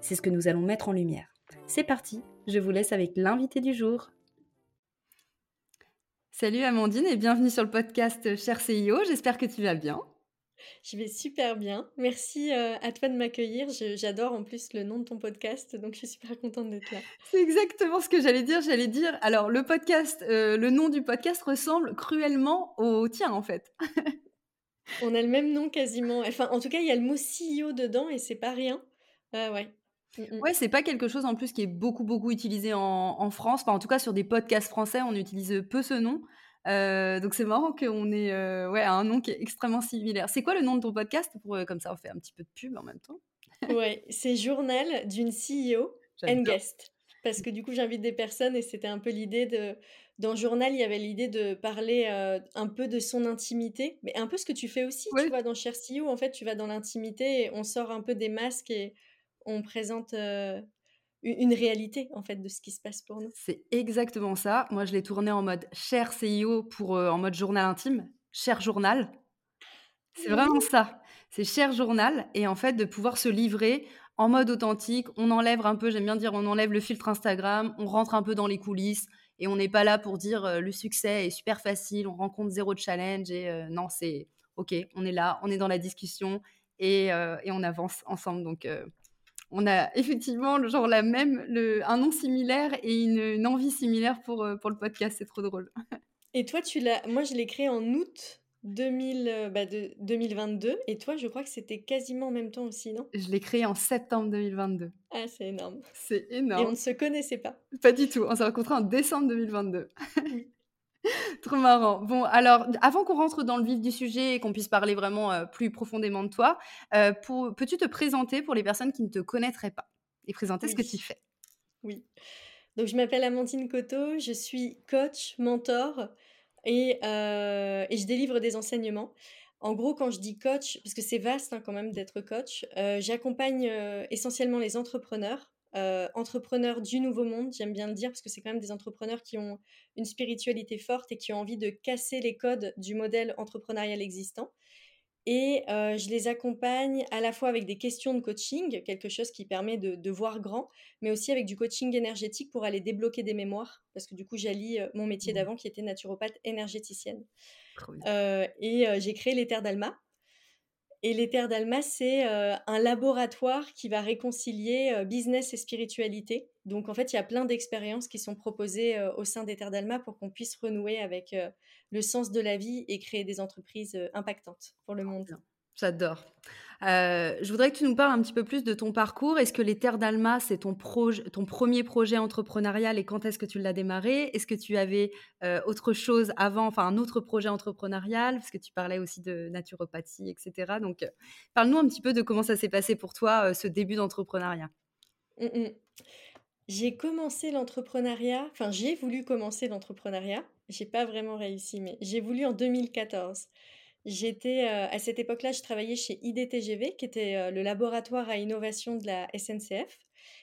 C'est ce que nous allons mettre en lumière. C'est parti, je vous laisse avec l'invité du jour. Salut Amandine et bienvenue sur le podcast Cher CIO, j'espère que tu vas bien. Je vais super bien. Merci euh, à toi de m'accueillir. J'adore en plus le nom de ton podcast, donc je suis super contente d'être là. C'est exactement ce que j'allais dire. J'allais dire, alors le podcast, euh, le nom du podcast ressemble cruellement au tien en fait. On a le même nom quasiment. Enfin, en tout cas, il y a le mot CEO dedans et c'est pas rien. Euh, ouais. Mm, mm. Ouais, c'est pas quelque chose en plus qui est beaucoup beaucoup utilisé en, en France. Enfin, en tout cas, sur des podcasts français, on utilise peu ce nom. Euh, donc c'est marrant qu'on ait euh, ouais, un nom qui est extrêmement similaire. C'est quoi le nom de ton podcast? Pour euh, comme ça on fait un petit peu de pub en même temps Ouais, c'est Journal d'une CEO and guest. Parce que du coup j'invite des personnes et c'était un peu l'idée de dans Journal il y avait l'idée de parler un peu de son intimité, mais un peu ce que tu fais aussi, tu vois dans Cher CEO en fait tu vas dans l'intimité et on sort un peu des masques et on présente une réalité en fait de ce qui se passe pour nous. C'est exactement ça. Moi, je l'ai tourné en mode cher CIO pour euh, en mode journal intime, cher journal. C'est vraiment ça. C'est cher journal et en fait de pouvoir se livrer en mode authentique. On enlève un peu, j'aime bien dire, on enlève le filtre Instagram, on rentre un peu dans les coulisses et on n'est pas là pour dire euh, le succès est super facile, on rencontre zéro challenge et euh, non, c'est ok, on est là, on est dans la discussion et, et on avance ensemble. Donc on a effectivement genre la même, le, un nom similaire et une, envie similaire pour, euh, pour le podcast. C'est trop drôle. Et toi, tu l'as, moi, je l'ai créé en août 2000, euh, bah, de, 2022. Et toi, je crois que c'était quasiment en même temps aussi, non? Je l'ai créé en septembre 2022. Ah, c'est énorme. C'est énorme. Et on ne se connaissait pas. Pas du tout. On s'est rencontrés en décembre 2022. Trop marrant. Bon, alors, avant qu'on rentre dans le vif du sujet et qu'on puisse parler vraiment euh, plus profondément de toi, euh, peux-tu te présenter pour les personnes qui ne te connaîtraient pas et présenter ce que tu fais? Oui. Donc, je m'appelle Amandine Coteau, je suis coach, mentor et, euh, et, je délivre des enseignements. En gros, quand je dis coach, parce que c'est vaste hein, quand même d'être coach, j'accompagne essentiellement les entrepreneurs euh, entrepreneurs du nouveau monde, j'aime bien le dire, parce que c'est quand même des entrepreneurs qui ont une spiritualité forte et qui ont envie de casser les codes du modèle entrepreneurial existant. Et euh, je les accompagne à la fois avec des questions de coaching, quelque chose qui permet de, voir grand, mais aussi avec du coaching énergétique pour aller débloquer des mémoires, parce que du coup, j'allie euh, mon métier mmh. d'avant qui était naturopathe énergéticienne. et j'ai créé les Terres d'Alma, et les Terres d'Alma, c'est euh, un laboratoire qui va réconcilier euh, business et spiritualité. Donc en fait, il y a plein d'expériences qui sont proposées euh, au sein des Terres d'Alma pour qu'on puisse renouer avec le sens de la vie et créer des entreprises impactantes pour le monde. J'adore. Euh, je voudrais que tu nous parles un petit peu plus de ton parcours. Est-ce que les Terres d'Alma, c'est ton, ton premier projet entrepreneurial et quand est-ce que tu l'as démarré? Est-ce que tu avais euh, autre chose avant, enfin un autre projet entrepreneurial? Parce que tu parlais aussi de naturopathie, etc. Donc, euh, parle-nous un petit peu de comment ça s'est passé pour toi, ce début d'entrepreneuriat. Mmh, mmh. J'ai commencé l'entrepreneuriat, enfin j'ai voulu commencer l'entrepreneuriat. J'ai pas vraiment réussi, mais j'ai voulu en 2014. J'étais à cette époque-là, je travaillais chez IDTGV, qui était le laboratoire à innovation de la SNCF,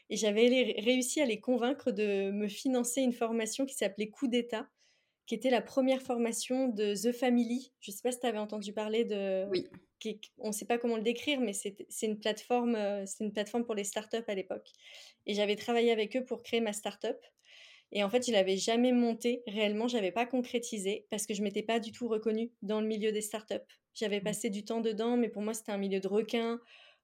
et j'avais réussi à les convaincre de me financer une formation qui s'appelait Coup d'État, qui était la première formation de The Family. Je ne sais pas si tu avais entendu parler de. Oui. on ne sait pas comment le décrire, mais c'est une plateforme, c'est une plateforme pour les startups à l'époque. Et j'avais travaillé avec eux pour créer ma startup. Et en fait, je l'avais jamais monté réellement, j'avais pas concrétisé parce que je m'étais pas du tout reconnue dans le milieu des startups. J'avais mmh. passé du temps dedans, mais pour moi, c'était un milieu de requins.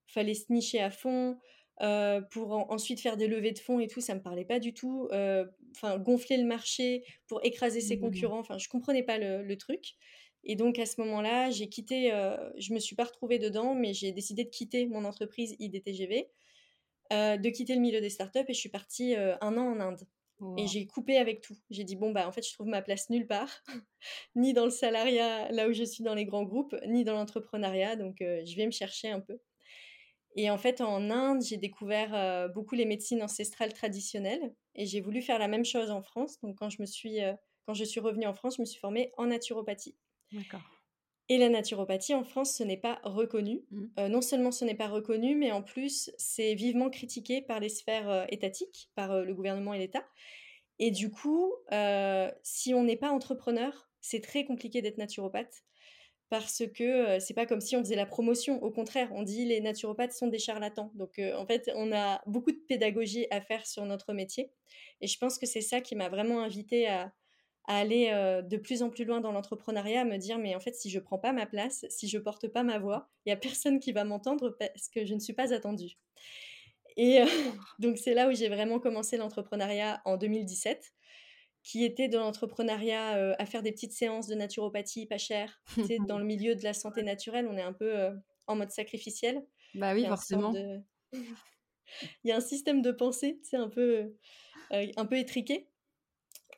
Fallait se nicher à fond. Euh, pour ensuite faire des levées de fonds et tout, ça me parlait pas du tout. Euh, enfin, gonfler le marché pour écraser ses mmh. concurrents. Enfin, je comprenais pas le, truc. Et donc à ce moment-là, j'ai quitté. Euh, je me suis pas retrouvée dedans, mais j'ai décidé de quitter mon entreprise IDTGV, de quitter le milieu des startups et je suis partie un an en Inde. Et j'ai coupé avec tout. J'ai dit, bon, bah, en fait, je trouve ma place nulle part, ni dans le salariat, là où je suis dans les grands groupes, ni dans l'entrepreneuriat. Donc, je vais me chercher un peu. Et en fait, en Inde, j'ai découvert beaucoup les médecines ancestrales traditionnelles. Et j'ai voulu faire la même chose en France. Donc, quand je, me suis, quand je suis revenue en France, je me suis formée en naturopathie. D'accord. Et la naturopathie en France, ce n'est pas reconnu. Mmh. non seulement ce n'est pas reconnu, mais en plus, c'est vivement critiqué par les sphères étatiques, par le gouvernement et l'État. Et du coup, si on n'est pas entrepreneur, c'est très compliqué d'être naturopathe parce que c'est pas comme si on faisait la promotion. Au contraire, on dit les naturopathes sont des charlatans. Donc en fait, on a beaucoup de pédagogie à faire sur notre métier. Et je pense que c'est ça qui m'a vraiment invité à, à aller de plus en plus loin dans l'entrepreneuriat, à me dire mais en fait si je prends pas ma place, si je porte pas ma voix, il y a personne qui va m'entendre parce que je ne suis pas attendue. Et donc c'est là où j'ai vraiment commencé l'entrepreneuriat en 2017, qui était dans l'entrepreneuriat à faire des petites séances de naturopathie pas chères. dans le milieu de la santé naturelle, on est un peu en mode sacrificiel. Bah oui, forcément. Il y a un système de pensée, c'est un peu un peu étriqué.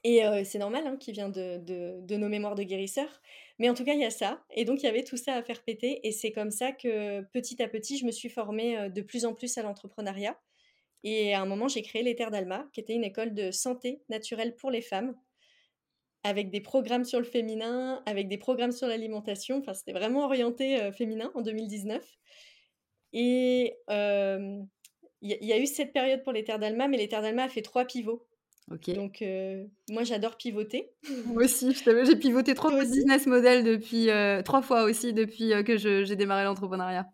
Et c'est normal, hein, qui vient de, nos mémoires de guérisseurs. Mais en tout cas, il y a ça. Et donc, il y avait tout ça à faire péter. Et c'est comme ça que, petit à petit, je me suis formée de plus en plus à l'entrepreneuriat. Et à un moment, j'ai créé les d'Alma, qui était une école de santé naturelle pour les femmes, avec des programmes sur le féminin, avec des programmes sur l'alimentation. Enfin, c'était vraiment orienté féminin en 2019. Et il y, a eu cette période pour les d'Alma, mais les d'Alma a fait trois pivots. Donc, euh, moi, j'adore pivoter. Moi aussi, j'ai pivoté trois business model depuis, euh, trois fois aussi depuis euh, que j'ai démarré l'entrepreneuriat.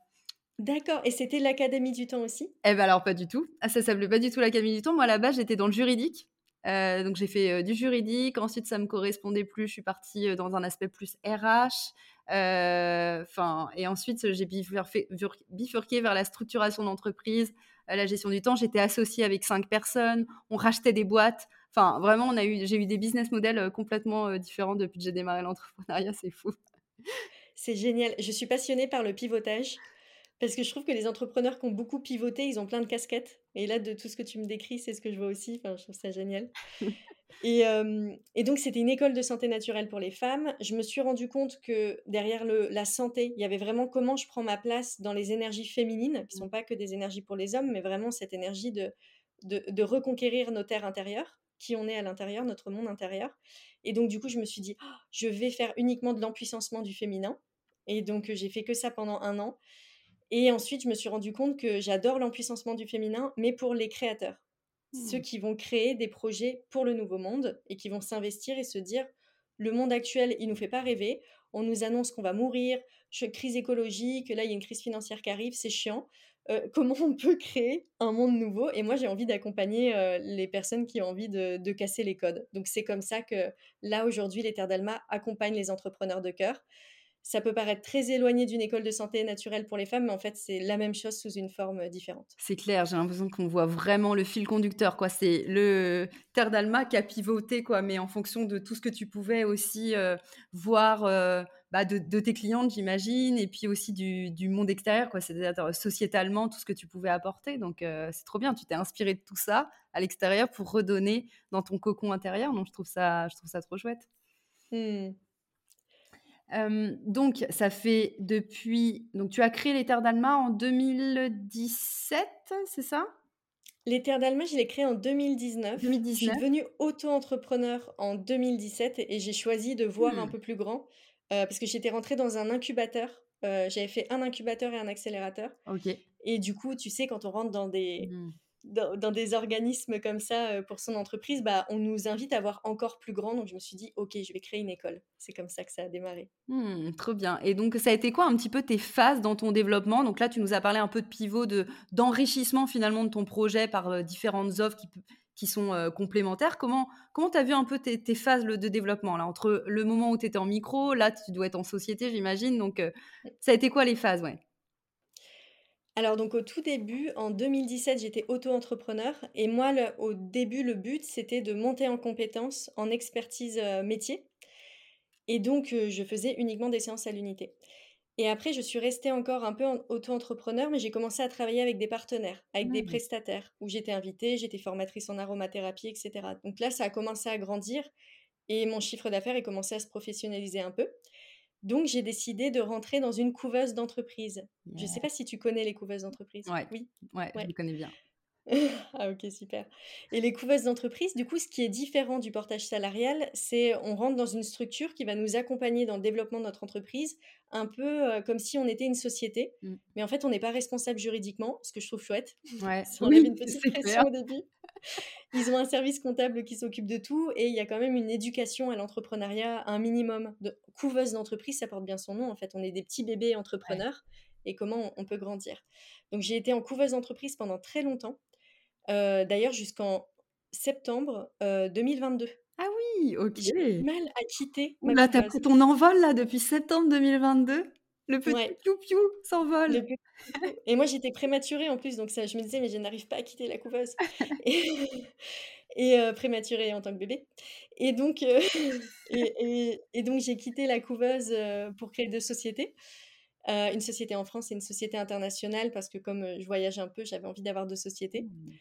D'accord. Et c'était l'Académie du temps aussi? Eh ben alors, pas du tout. Ah, ça s'appelait pas du tout l'Académie du temps. Moi, là-bas, j'étais dans le juridique. donc, j'ai fait du juridique. Ensuite, ça me correspondait plus. Je suis partie dans un aspect plus RH. Enfin, et ensuite, j'ai bifurqué vers la structuration d'entreprise, la gestion du temps. J'étais associée avec cinq personnes, on rachetait des boîtes. Enfin, vraiment, on a eu, j'ai eu des business models euh, complètement euh, différents depuis que j'ai démarré l'entrepreneuriat. C'est fou. C'est génial. Je suis passionnée par le pivotage parce que je trouve que les entrepreneurs qui ont beaucoup pivoté, ils ont plein de casquettes. Et là, de tout ce que tu me décris, c'est ce que je vois aussi. Enfin, je trouve ça génial. Et, et, donc, c'était une école de santé naturelle pour les femmes. Je me suis rendu compte que derrière le, la santé, il y avait vraiment comment je prends ma place dans les énergies féminines, qui ne sont pas que des énergies pour les hommes, mais vraiment cette énergie de, de, de reconquérir nos terres intérieures, qui on est à l'intérieur, notre monde intérieur. Et donc, du coup, je me suis dit, «Oh, je vais faire uniquement de l'empuissancement du féminin. Et donc, j'ai fait que ça pendant un an. Et ensuite, je me suis rendu compte que j'adore l'empuissancement du féminin, mais pour les créateurs ceux mmh. qui vont créer des projets pour le nouveau monde et qui vont s'investir et se dire le monde actuel, il nous fait pas rêver. On nous annonce qu'on va mourir, crise écologique, là il y a une crise financière qui arrive, c'est chiant. Euh, comment on peut créer un monde nouveau? Et moi, j'ai envie d'accompagner euh, les personnes qui ont envie de, de casser les codes. Donc, c'est comme ça que là, aujourd'hui, les Terres d'Alma accompagnent les entrepreneurs de cœur ça peut paraître très éloigné d'une école de santé naturelle pour les femmes, mais en fait, c'est la même chose sous une forme euh, différente. C'est clair, j'ai l'impression qu'on voit vraiment le fil conducteur. quoi. C'est le Terre d'Alma qui a pivoté, quoi, mais en fonction de tout ce que tu pouvais aussi euh, voir euh, bah, de, tes clientes, j'imagine, et puis aussi du, monde extérieur, quoi. c'est-à-dire sociétalement, tout ce que tu pouvais apporter. Donc, c'est trop bien, tu t'es inspiré de tout ça à l'extérieur pour redonner dans ton cocon intérieur. Donc, je trouve ça, je trouve ça trop chouette. Mmh donc, ça fait depuis. Donc, tu as créé les Terres d'Alma en 2017, c'est ça? Les Terres d'Alma, je l'ai créé en 2019. 2019. Je suis devenue auto-entrepreneur en 2017 et j'ai choisi de voir un mmh. peu plus grand parce que j'étais rentrée dans un incubateur. J'avais fait un incubateur et un accélérateur. Ok. Et du coup, tu sais, quand on rentre dans des. Mmh dans, des organismes comme ça euh, pour son entreprise, bah, on nous invite à voir encore plus grand. Donc je me suis dit, ok, je vais créer une école. C'est comme ça que ça a démarré. Mmh, trop bien. Et donc ça a été quoi un petit peu tes phases dans ton développement? Donc là, tu nous as parlé un peu de pivot, de d'enrichissement finalement de ton projet par euh, différentes offres qui, qui sont complémentaires. Comment comment tu as vu un peu tes, phases de développement là? Entre le moment où tu étais en micro, là tu dois être en société, j'imagine. Donc ça a été quoi les phases, ouais alors donc au tout début, en 2017, j'étais auto-entrepreneur et moi au début le but c'était de monter en compétences en expertise métier et donc je faisais uniquement des séances à l'unité. Et après, je suis restée encore un peu auto-entrepreneur, mais j'ai commencé à travailler avec des partenaires, avec des mmh. prestataires, où j'étais invitée, j'étais formatrice en aromathérapie, etc. Donc là, ça a commencé à grandir et mon chiffre d'affaires a commencé à se professionnaliser un peu. Donc, j'ai décidé de rentrer dans une couveuse d'entreprise. Je ne sais pas si tu connais les couveuses d'entreprise. Oui, ouais, je les connais bien. ah ok, super. Et les couveuses d'entreprise, du coup, ce qui est différent du portage salarial, c'est on rentre dans une structure qui va nous accompagner dans le développement de notre entreprise, un peu euh, comme si on était une société. Mmh. Mais en fait, on n'est pas responsable juridiquement, ce que je trouve chouette. Ouais. on avait une petite pression au début. Ils ont un service comptable qui s'occupe de tout et il y a quand même une éducation à l'entrepreneuriat, un minimum. De... Couveuse d'entreprise, ça porte bien son nom. En fait, on est des petits bébés entrepreneurs et comment on peut grandir. Donc, j'ai été en couveuse d'entreprise pendant très longtemps. Euh, d'ailleurs jusqu'en septembre 2022. Euh, ah oui, ok. J'ai mal à quitter. Là, t'as pris ton envol là depuis septembre 2022. Le petit piou-piou s'envole. Et moi, j'étais prématurée en plus, donc ça, je me disais, mais je n'arrive pas à quitter la couveuse. et, euh, prématurée en tant que bébé. Et donc, et, et, donc j'ai quitté la couveuse pour créer deux sociétés. une société en France et une société internationale, parce que comme je voyage un peu, j'avais envie d'avoir deux sociétés. Mmh.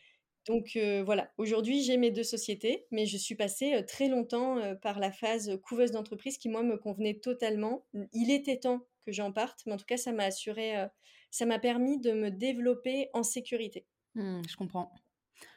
Donc voilà, aujourd'hui j'ai mes deux sociétés, mais je suis passée très longtemps par la phase couveuse d'entreprise qui moi me convenait totalement. Il était temps que j'en parte, mais en tout cas ça m'a assuré, ça m'a permis de me développer en sécurité. Mmh, je comprends.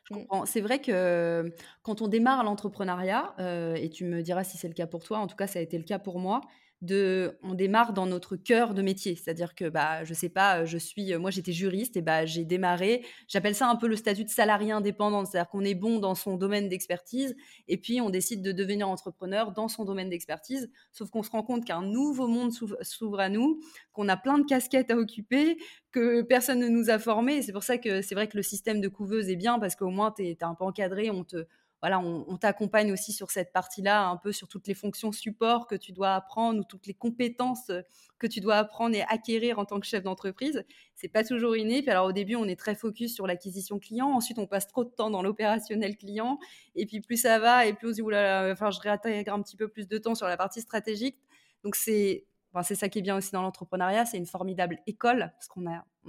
Je mmh. comprends. C'est vrai que quand on démarre l'entrepreneuriat, et tu me diras si c'est le cas pour toi, en tout cas ça a été le cas pour moi, de, on démarre dans notre cœur de métier. C'est-à-dire que, bah, je sais pas, je suis, moi j'étais juriste et bah, j'ai démarré, j'appelle ça un peu le statut de salarié indépendant. C'est-à-dire qu'on est bon dans son domaine d'expertise et puis on décide de devenir entrepreneur dans son domaine d'expertise. Sauf qu'on se rend compte qu'un nouveau monde s'ouvre à nous, qu'on a plein de casquettes à occuper, que personne ne nous a formés. c'est pour ça que c'est vrai que le système de couveuse est bien parce qu'au moins tu es, un peu encadré, on te voilà, on, t'accompagne aussi sur cette partie-là, un peu sur toutes les fonctions support que tu dois apprendre ou toutes les compétences euh, que tu dois apprendre et acquérir en tant que chef d'entreprise. C'est pas toujours inné. Alors au début, on est très focus sur l'acquisition client. Ensuite, on passe trop de temps dans l'opérationnel client. Et puis plus ça va, et plus on se dit oulala, enfin, je réintègre un petit peu plus de temps sur la partie stratégique. Donc c'est c'est ça qui est bien aussi dans l'entrepreneuriat, c'est une formidable école, parce qu'on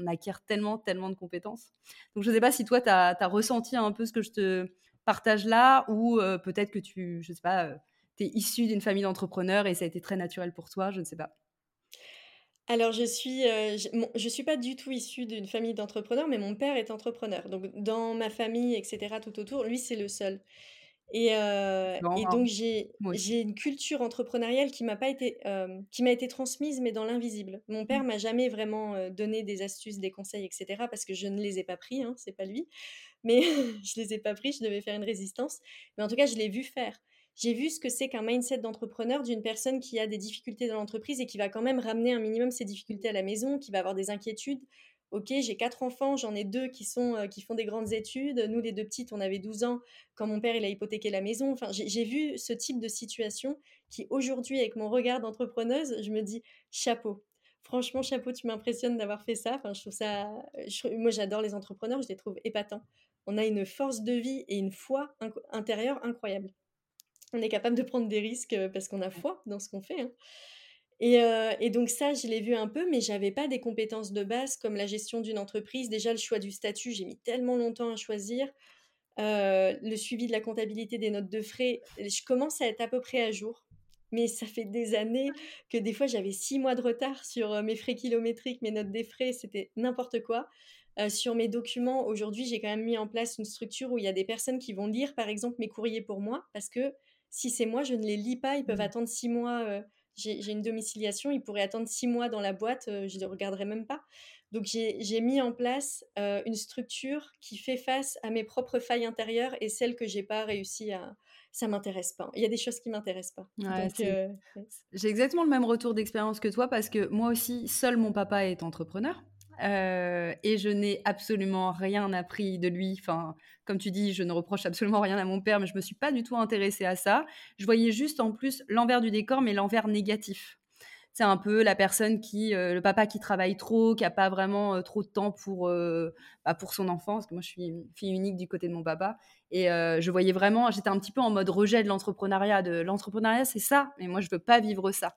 acquiert tellement, tellement de compétences. Donc je ne sais pas si toi, tu as, ressenti un peu ce que je te, partage là ou peut-être que tu, je sais pas, tu es issu d'une famille d'entrepreneurs et ça a été très naturel pour toi, je ne sais pas. Alors je suis, je, suis pas du tout issue d'une famille d'entrepreneurs, mais mon père est entrepreneur. Donc dans ma famille, etc., tout autour, lui c'est le seul. Et, et donc j'ai une culture entrepreneuriale qui m'a pas été qui m'a été transmise mais dans l'invisible. Mon père mmh. m'a jamais vraiment donné des astuces, des conseils, etc. parce que je ne les ai pas pris, hein, c'est pas lui mais je les ai pas pris, je devais faire une résistance. Mais en tout cas, je l'ai vu faire. J'ai vu ce que c'est qu'un mindset d'entrepreneur d'une personne qui a des difficultés dans l'entreprise et qui va quand même ramener un minimum ses difficultés à la maison, qui va avoir des inquiétudes. Ok, j'ai quatre enfants, j'en ai deux qui, sont, euh, qui font des grandes études. Nous, les deux petites, on avait 12 ans quand mon père il a hypothéqué la maison. Enfin, j'ai vu ce type de situation qui, aujourd'hui, avec mon regard d'entrepreneuse, je me dis chapeau. Franchement, chapeau, tu m'impressionnes d'avoir fait ça. Enfin, je trouve ça. moi, j'adore les entrepreneurs, je les trouve épatants on a une force de vie et une foi intérieure incroyable. On est capable de prendre des risques euh, parce qu'on a foi dans ce qu'on fait. Hein. Euh, et, donc ça, je l'ai vu un peu, mais j'avais pas des compétences de base comme la gestion d'une entreprise. Déjà, le choix du statut, j'ai mis tellement longtemps à choisir. Euh, le suivi de la comptabilité des notes de frais, je commence à être à peu près à jour. Mais ça fait des années que des fois j'avais six mois de retard sur mes frais kilométriques, mes notes des frais, c'était n'importe quoi. Euh, sur mes documents, aujourd'hui, j'ai quand même mis en place une structure où il y a des personnes qui vont lire, par exemple, mes courriers pour moi, parce que si c'est moi, je ne les lis pas, ils peuvent mmh. attendre six mois. Euh, j'ai une domiciliation, ils pourraient attendre six mois dans la boîte, euh, je ne regarderai même pas. Donc j'ai mis en place une structure qui fait face à mes propres failles intérieures et celles que j'ai pas réussi à, ça m'intéresse pas. Il y a des choses qui m'intéressent pas. J'ai exactement le même retour d'expérience que toi parce que moi aussi, seul mon papa est entrepreneur. Et je n'ai absolument rien appris de lui. Enfin, comme tu dis, je ne reproche absolument rien à mon père, mais je me suis pas du tout intéressée à ça. Je voyais juste en plus l'envers du décor, mais l'envers négatif. C'est un peu la personne qui, le papa qui travaille trop, qui a pas vraiment trop de temps pour, bah, pour son enfant, parce que moi je suis fille unique du côté de mon papa. Et je voyais vraiment, j'étais un petit peu en mode rejet de l'entrepreneuriat. De l'entrepreneuriat, c'est ça, mais moi je veux pas vivre ça.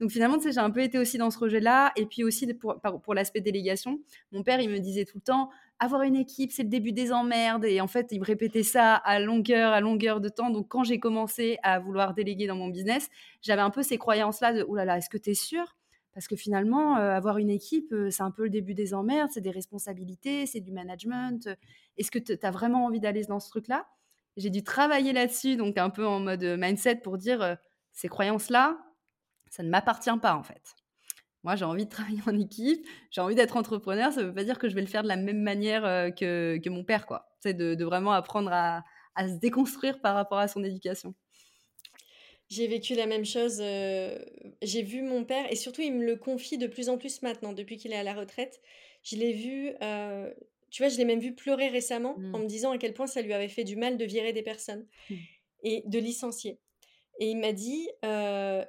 Donc finalement, j'ai un peu été aussi dans ce rejet-là. Et puis aussi pour, l'aspect délégation, mon père, il me disait tout le temps, avoir une équipe, c'est le début des emmerdes. Et en fait, il me répétait ça à longueur, à longueur de temps. Donc quand j'ai commencé à vouloir déléguer dans mon business, j'avais un peu ces croyances-là de, oh là là, est-ce que tu es sûr parce que finalement, euh, avoir une équipe, euh, c'est un peu le début des emmerdes, c'est des responsabilités, c'est du management. Est-ce que tu as vraiment envie d'aller dans ce truc-là? J'ai dû travailler là-dessus, donc un peu en mode mindset pour dire, euh, ces croyances-là, ça ne m'appartient pas en fait. Moi, j'ai envie de travailler en équipe, j'ai envie d'être entrepreneur. Ça ne veut pas dire que je vais le faire de la même manière que, que mon père, quoi. C'est de, vraiment apprendre à, à, se déconstruire par rapport à son éducation. J'ai vécu la même chose. j'ai vu mon père, et surtout, il me le confie de plus en plus maintenant, depuis qu'il est à la retraite. Je l'ai vu, tu vois, je l'ai même vu pleurer récemment en mmh. me disant à quel point ça lui avait fait du mal de virer des personnes mmh. et de licencier. Et il m'a dit,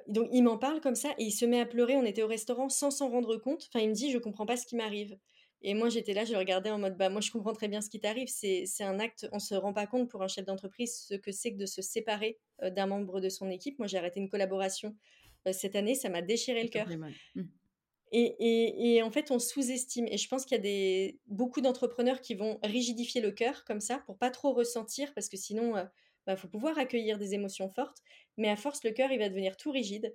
donc il m'en parle comme ça, et il se met à pleurer. On était au restaurant sans s'en rendre compte. Enfin, il me dit, je comprends pas ce qui m'arrive. Et moi, j'étais là, je le regardais en mode, bah, moi, je comprends très bien ce qui t'arrive. C'est un acte, on se rend pas compte pour un chef d'entreprise ce que c'est que de se séparer d'un membre de son équipe. Moi, j'ai arrêté une collaboration cette année, ça m'a déchiré le cœur. Mmh. Et, et, et, en fait, on sous-estime. Et je pense qu'il y a des, beaucoup d'entrepreneurs qui vont rigidifier le cœur comme ça pour pas trop ressentir, parce que sinon, bah, faut pouvoir accueillir des émotions fortes, mais à force, le cœur, il va devenir tout rigide.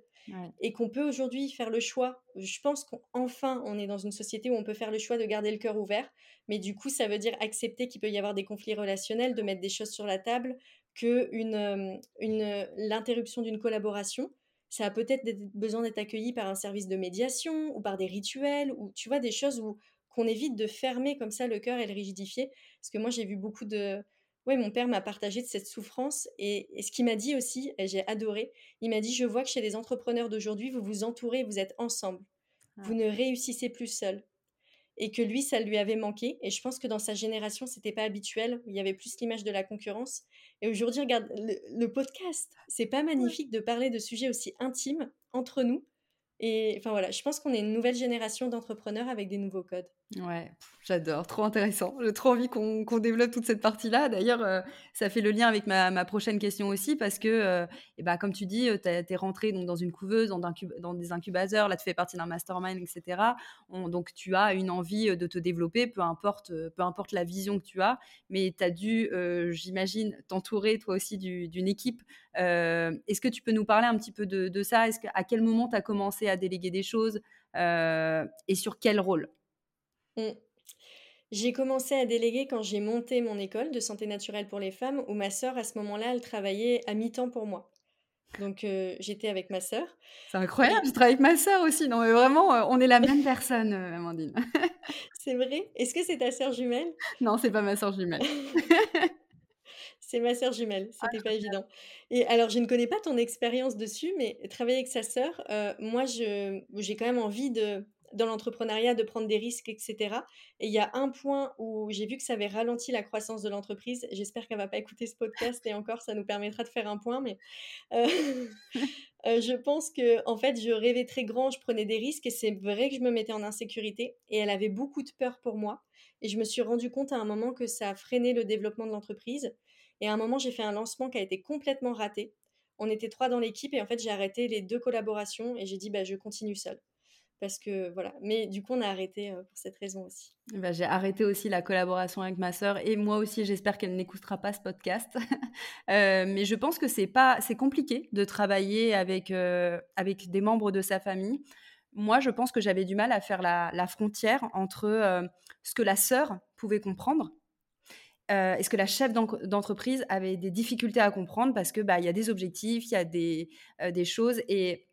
Et qu'on peut aujourd'hui faire le choix. Je pense qu'enfin, on est dans une société où on peut faire le choix de garder le cœur ouvert, mais du coup, ça veut dire accepter qu'il peut y avoir des conflits relationnels, de mettre des choses sur la table, que une, euh, une, l'interruption d'une collaboration, ça a peut-être besoin d'être accueilli par un service de médiation ou par des rituels, ou tu vois, des choses où qu'on évite de fermer comme ça le cœur et le rigidifier. Parce que moi, j'ai vu beaucoup de, oui, mon père m'a partagé de cette souffrance et, ce qu'il m'a dit aussi, et j'ai adoré, il m'a dit, je vois que chez les entrepreneurs d'aujourd'hui, vous vous entourez, vous êtes ensemble. Vous ah. ne réussissez plus seul. Et que lui, ça lui avait manqué. Et je pense que dans sa génération, c'était pas habituel. Il y avait plus l'image de la concurrence. Et aujourd'hui, regarde, le, podcast, c'est pas magnifique de parler de sujets aussi intimes entre nous et enfin voilà, je pense qu'on est une nouvelle génération d'entrepreneurs avec des nouveaux codes. Ouais, j'adore, trop intéressant. J'ai trop envie qu'on développe toute cette partie-là. D'ailleurs, euh, ça fait le lien avec ma, prochaine question aussi, parce que, euh, et bah, comme tu dis, euh, tu es rentré donc, dans une couveuse, dans, dans, des incubateurs, là tu fais partie d'un mastermind, etc. donc tu as une envie de te développer, peu importe, peu importe la vision que tu as, mais tu as dû, j'imagine, t'entourer toi aussi d'une équipe. Est-ce que tu peux nous parler un petit peu de, ça? Est-ce À quel moment tu as commencé à déléguer des choses? Et sur quel rôle? Mmh. J'ai commencé à déléguer quand j'ai monté mon école de santé naturelle pour les femmes, où ma sœur, à ce moment-là, elle travaillait à mi-temps pour moi. Donc euh, j'étais avec ma sœur. C'est incroyable, je travaille avec ma sœur aussi. Non mais vraiment, euh, on est la même personne, euh, Amandine. c'est vrai? Est-ce que c'est ta sœur jumelle? Non, c'est pas ma sœur jumelle. c'est ma sœur jumelle, ah, c'était pas évident. Et alors, je ne connais pas ton expérience dessus, mais travailler avec sa sœur, moi, j'ai quand même envie de, dans l'entrepreneuriat de prendre des risques, etc. Et il y a un point où j'ai vu que ça avait ralenti la croissance de l'entreprise. J'espère qu'elle va pas écouter ce podcast et encore, ça nous permettra de faire un point. Mais euh, euh, je pense que en fait, je rêvais très grand, je prenais des risques et c'est vrai que je me mettais en insécurité. Et elle avait beaucoup de peur pour moi. Et je me suis rendu compte à un moment que ça a freiné le développement de l'entreprise. Et à un moment, j'ai fait un lancement qui a été complètement raté. On était trois dans l'équipe et en fait, j'ai arrêté les deux collaborations et j'ai dit, bah, je continue seule parce que voilà. Mais du coup, on a arrêté pour cette raison aussi. Bah, j'ai arrêté aussi la collaboration avec ma sœur et moi aussi, j'espère qu'elle n'écoutera pas ce podcast. mais je pense que c'est pas, c'est compliqué de travailler avec avec des membres de sa famille. Moi, je pense que j'avais du mal à faire la, frontière entre ce que la sœur pouvait comprendre euh, est-ce que la chef d'entreprise avait des difficultés à comprendre parce que bah y a des objectifs, il y a des, des choses et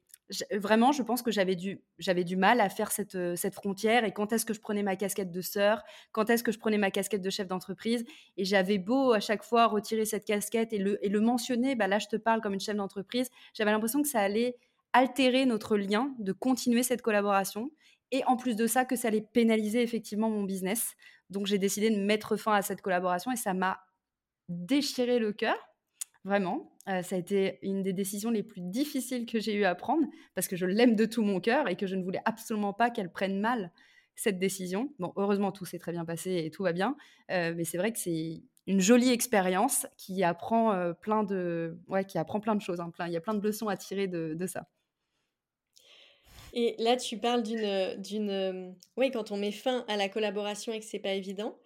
vraiment, je pense que j'avais du, j'avais du mal à faire cette, euh, cette frontière. Et quand est-ce que je prenais ma casquette de sœur Quand est-ce que je prenais ma casquette de chef d'entreprise Et j'avais beau à chaque fois retirer cette casquette et le, et le mentionner, bah là, je te parle comme une chef d'entreprise. J'avais l'impression que ça allait altérer notre lien, de continuer cette collaboration. et en plus de ça, que ça allait pénaliser effectivement mon business. Donc j'ai décidé de mettre fin à cette collaboration et ça m'a déchiré le cœur, vraiment. Euh, ça a été une des décisions les plus difficiles que j'ai eu à prendre parce que je l'aime de tout mon cœur et que je ne voulais absolument pas qu'elle prenne mal cette décision. Bon, heureusement, tout s'est très bien passé et tout va bien. Euh, mais c'est vrai que c'est une jolie expérience qui apprend euh, plein de, ouais, qui apprend plein de choses. Hein, il y a plein de leçons à tirer de, de ça. Et là, tu parles d'une, d'une, oui, quand on met fin à la collaboration et que c'est pas évident.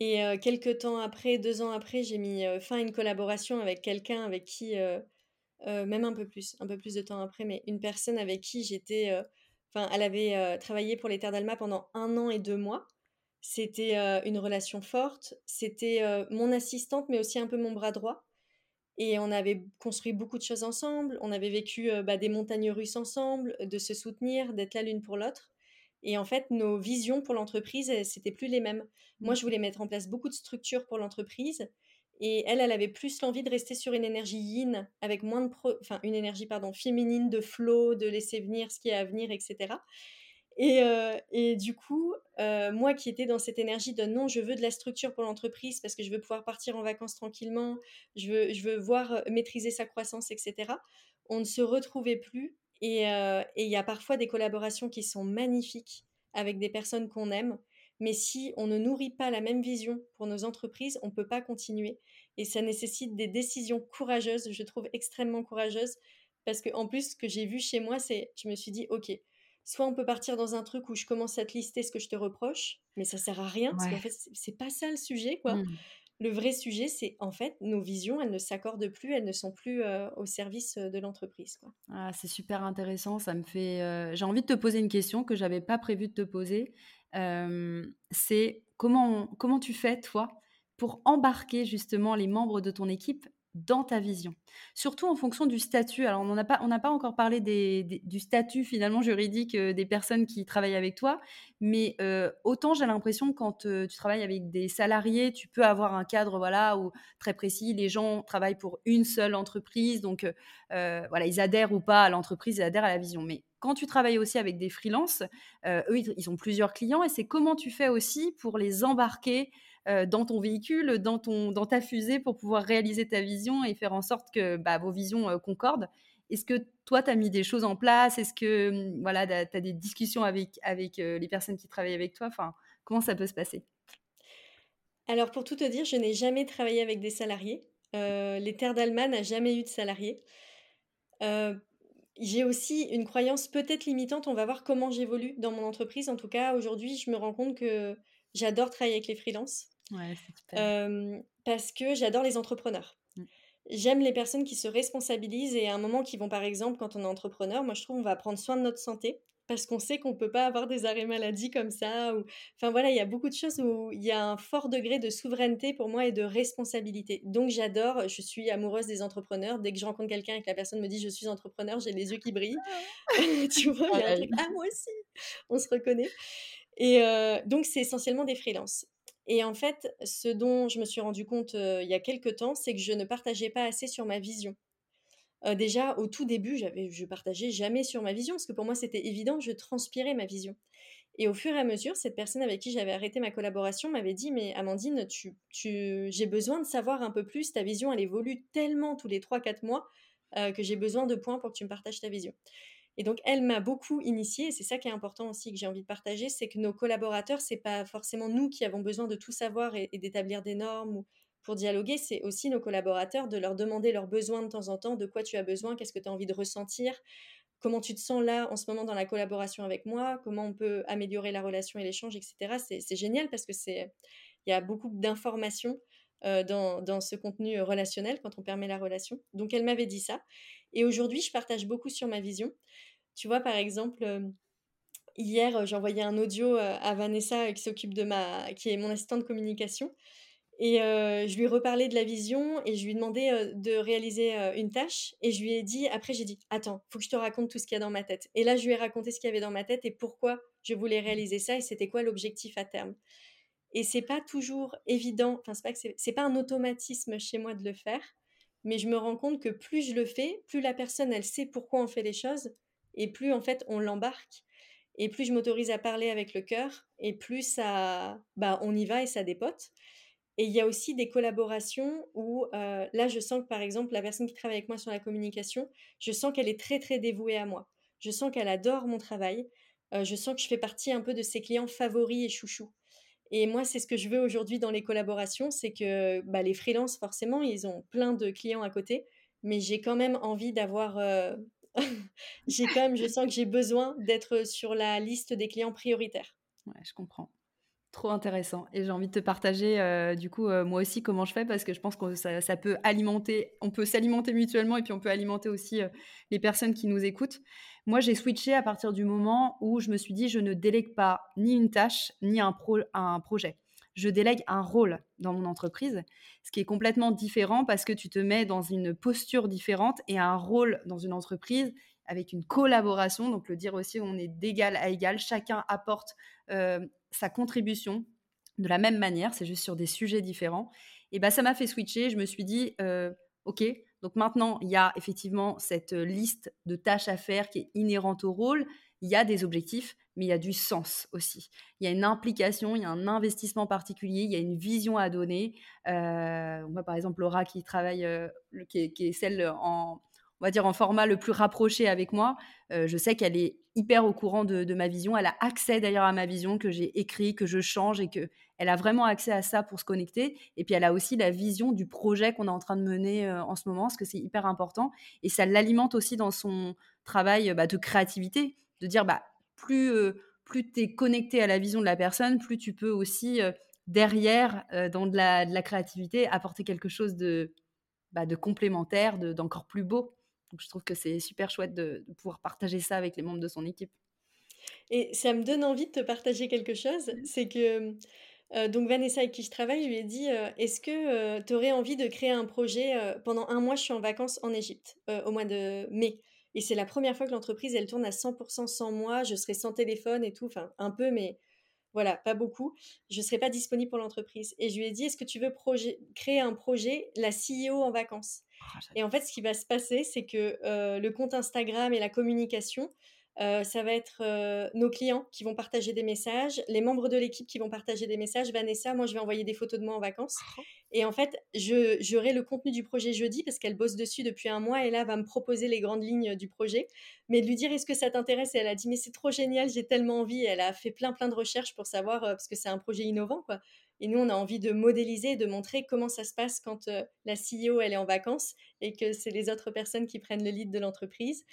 Et quelques temps après, deux ans après, j'ai mis fin à une collaboration avec quelqu'un avec qui, même un peu plus, un peu plus de temps après, mais une personne avec qui j'étais Enfin, elle avait travaillé pour les Terres d'Alma pendant un an et deux mois. C'était une relation forte. C'était mon assistante, mais aussi un peu mon bras droit. Et on avait construit beaucoup de choses ensemble. On avait vécu bah, des montagnes russes ensemble, de se soutenir, d'être là l'une pour l'autre. Et en fait, nos visions pour l'entreprise, c'était plus les mêmes. Moi, mmh. je voulais mettre en place beaucoup de structures pour l'entreprise. Et elle, elle avait plus l'envie de rester sur une énergie yin, avec moins de... Enfin, une énergie, pardon, féminine, de flow, de laisser venir ce qui est à venir, etc. Et, euh, et du coup, euh, moi qui étais dans cette énergie de non, je veux de la structure pour l'entreprise parce que je veux pouvoir partir en vacances tranquillement, je veux, je veux voir euh, maîtriser sa croissance, etc., on ne se retrouvait plus. Et il y a parfois des collaborations qui sont magnifiques avec des personnes qu'on aime mais si on ne nourrit pas la même vision pour nos entreprises, on ne peut pas continuer. Et ça nécessite des décisions courageuses, je trouve extrêmement courageuses, parce que en plus, ce que j'ai vu chez moi, c'est, je me suis dit, ok, soit on peut partir dans un truc où je commence à te lister ce que je te reproche, mais ça sert à rien, parce qu'en fait, c'est pas ça le sujet, quoi. Mmh. Le vrai sujet, c'est en fait nos visions, elles ne s'accordent plus, elles ne sont plus euh, au service euh, de l'entreprise. Ah, c'est super intéressant. Ça me fait. Euh, j'ai envie de te poser une question que j'avais pas prévu de te poser c'est comment, comment tu fais, toi, pour embarquer justement les membres de ton équipe dans ta vision. Surtout en fonction du statut. Alors, on n'a pas, pas encore parlé du statut finalement juridique des personnes qui travaillent avec toi, mais autant j'ai l'impression quand tu travailles avec des salariés, tu peux avoir un cadre voilà, où, très précis, les gens travaillent pour une seule entreprise, donc voilà, ils adhèrent ou pas à l'entreprise, ils adhèrent à la vision. Mais quand tu travailles aussi avec des freelances, eux, ils ont plusieurs clients et c'est comment tu fais aussi pour les embarquer euh, dans ton véhicule, dans, ton, dans ta fusée pour pouvoir réaliser ta vision et faire en sorte que bah, vos visions euh, concordent. Est-ce que toi, tu as mis des choses en place? Est-ce que hum, voilà, tu as des discussions avec, avec euh, les personnes qui travaillent avec toi? Enfin, Comment ça peut se passer? Alors, pour tout te dire, je n'ai jamais travaillé avec des salariés. les Terres d'Allemagne n'a jamais eu de salariés. j'ai aussi une croyance peut-être limitante. On va voir comment j'évolue dans mon entreprise. En tout cas, aujourd'hui, je me rends compte que j'adore travailler avec les freelances. Ouais, parce que j'adore les entrepreneurs. Mmh. J'aime les personnes qui se responsabilisent et à un moment qui vont, par exemple, quand on est entrepreneur, moi je trouve qu'on va prendre soin de notre santé parce qu'on sait qu'on ne peut pas avoir des arrêts maladie comme ça. Ou... Enfin voilà, il y a beaucoup de choses où il y a un fort degré de souveraineté pour moi et de responsabilité. Donc j'adore, je suis amoureuse des entrepreneurs. Dès que je rencontre quelqu'un et que la personne me dit je suis entrepreneur, j'ai les yeux qui brillent. Ah. tu vois, il y a un truc, ah moi aussi, on se reconnaît. Et donc c'est essentiellement des freelances. Et en fait, ce dont je me suis rendu compte il y a quelques temps, c'est que je ne partageais pas assez sur ma vision. déjà, au tout début, j'avais, je partageais jamais sur ma vision, parce que pour moi, c'était évident, je transpirais ma vision. Et au fur et à mesure, cette personne avec qui j'avais arrêté ma collaboration m'avait dit, mais Amandine, tu, tu, j'ai besoin de savoir un peu plus, ta vision, elle évolue tellement tous les 3-4 mois que j'ai besoin de points pour que tu me partages ta vision. Et donc, elle m'a beaucoup initiée, et c'est ça qui est important aussi que j'ai envie de partager, c'est que nos collaborateurs, c'est pas forcément nous qui avons besoin de tout savoir et, d'établir des normes ou pour dialoguer, c'est aussi nos collaborateurs de leur demander leurs besoins de temps en temps, de quoi tu as besoin, qu'est-ce que tu as envie de ressentir, comment tu te sens là en ce moment dans la collaboration avec moi, comment on peut améliorer la relation et l'échange, etc. C'est génial parce que c'est il y a beaucoup d'informations euh, dans, dans, ce contenu relationnel quand on permet la relation. Donc elle m'avait dit ça. Et aujourd'hui, je partage beaucoup sur ma vision. Tu vois, par exemple, euh, hier, euh, j'ai envoyé un audio euh, à Vanessa qui s'occupe de ma, qui est mon assistante de communication. Et je lui ai reparlé de la vision et je lui ai demandé de réaliser une tâche. Et je lui ai dit, après, j'ai dit, attends, faut que je te raconte tout ce qu'il y a dans ma tête. Et là, je lui ai raconté ce qu'il y avait dans ma tête et pourquoi je voulais réaliser ça et c'était quoi l'objectif à terme. Et c'est pas toujours évident, enfin, c'est pas, pas un automatisme chez moi de le faire, mais je me rends compte que plus je le fais, plus la personne, elle sait pourquoi on fait les choses, et plus en fait on l'embarque. et plus je m'autorise à parler avec le cœur, et plus ça, bah, on y va et ça dépote. Et il y a aussi des collaborations où euh, là, je sens que par exemple, la personne qui travaille avec moi sur la communication, je sens qu'elle est très très dévouée à moi. Je sens qu'elle adore mon travail. Euh, je sens que je fais partie un peu de ses clients favoris et chouchous. Et moi, c'est ce que je veux aujourd'hui dans les collaborations, c'est que bah, les freelances, forcément, ils ont plein de clients à côté, mais j'ai quand même envie d'avoir... Euh, j'ai quand même, je sens que j'ai besoin d'être sur la liste des clients prioritaires. Ouais, je comprends. Trop intéressant. Et j'ai envie de te partager, euh, du coup, euh, moi aussi, comment je fais, parce que je pense que ça, peut alimenter, on peut s'alimenter mutuellement et puis on peut alimenter aussi les personnes qui nous écoutent. Moi, j'ai switché à partir du moment où je me suis dit, je ne délègue pas ni une tâche, ni un, projet. Je délègue un rôle dans mon entreprise, ce qui est complètement différent parce que tu te mets dans une posture différente et un rôle dans une entreprise avec une collaboration. Donc, le dire aussi, on est d'égal à égal, chacun apporte sa contribution de la même manière, c'est juste sur des sujets différents. Et bah, ça m'a fait switcher. Je me suis dit, euh, OK, donc maintenant, il y a effectivement cette liste de tâches à faire qui est inhérente au rôle. Il y a des objectifs, mais il y a du sens aussi. Il y a une implication, il y a un investissement particulier, il y a une vision à donner. Euh, on par exemple Laura qui travaille, euh, qui, est, celle en, on va dire en format le plus rapproché avec moi. Euh, je sais qu'elle est hyper au courant de, ma vision. Elle a accès d'ailleurs à ma vision que j'ai écrit, que je change et que elle a vraiment accès à ça pour se connecter. Et puis elle a aussi la vision du projet qu'on est en train de mener euh, en ce moment, parce que c'est hyper important. Et ça l'alimente aussi dans son travail bah, de créativité, de dire bah plus euh, plus tu es connecté à la vision de la personne, plus tu peux aussi derrière dans de la, de la, créativité apporter quelque chose de bah, de complémentaire, d'encore plus beau. Donc je trouve que c'est super chouette de, pouvoir partager ça avec les membres de son équipe. Et ça me donne envie de te partager quelque chose, c'est que euh, donc Vanessa avec qui je travaille, je lui ai dit euh, est-ce que euh, tu aurais envie de créer un projet pendant un mois Je suis en vacances en Égypte au mois de mai. Et c'est la première fois que l'entreprise, elle tourne à 100% sans moi. Je serai sans téléphone et tout, enfin un peu, mais voilà, pas beaucoup. Je ne serai pas disponible pour l'entreprise. Et je lui ai dit, est-ce que tu veux créer un projet, la CEO en vacances? Ah, Et en fait, ce qui va se passer, c'est que euh, le compte Instagram et la communication, euh, ça va être euh, nos clients qui vont partager des messages, les membres de l'équipe qui vont partager des messages. Vanessa, moi, je vais envoyer des photos de moi en vacances. Oh. Et en fait, j'aurai le contenu du projet jeudi parce qu'elle bosse dessus depuis un mois et là, va me proposer les grandes lignes du projet. Mais de lui dire, est-ce que ça t'intéresse? Et elle a dit, mais c'est trop génial, j'ai tellement envie. elle a fait plein, plein de recherches pour savoir, parce que c'est un projet innovant, quoi. Et nous, on a envie de modéliser, de montrer comment ça se passe quand la CEO, elle est en vacances et que c'est les autres personnes qui prennent le lead de l'entreprise.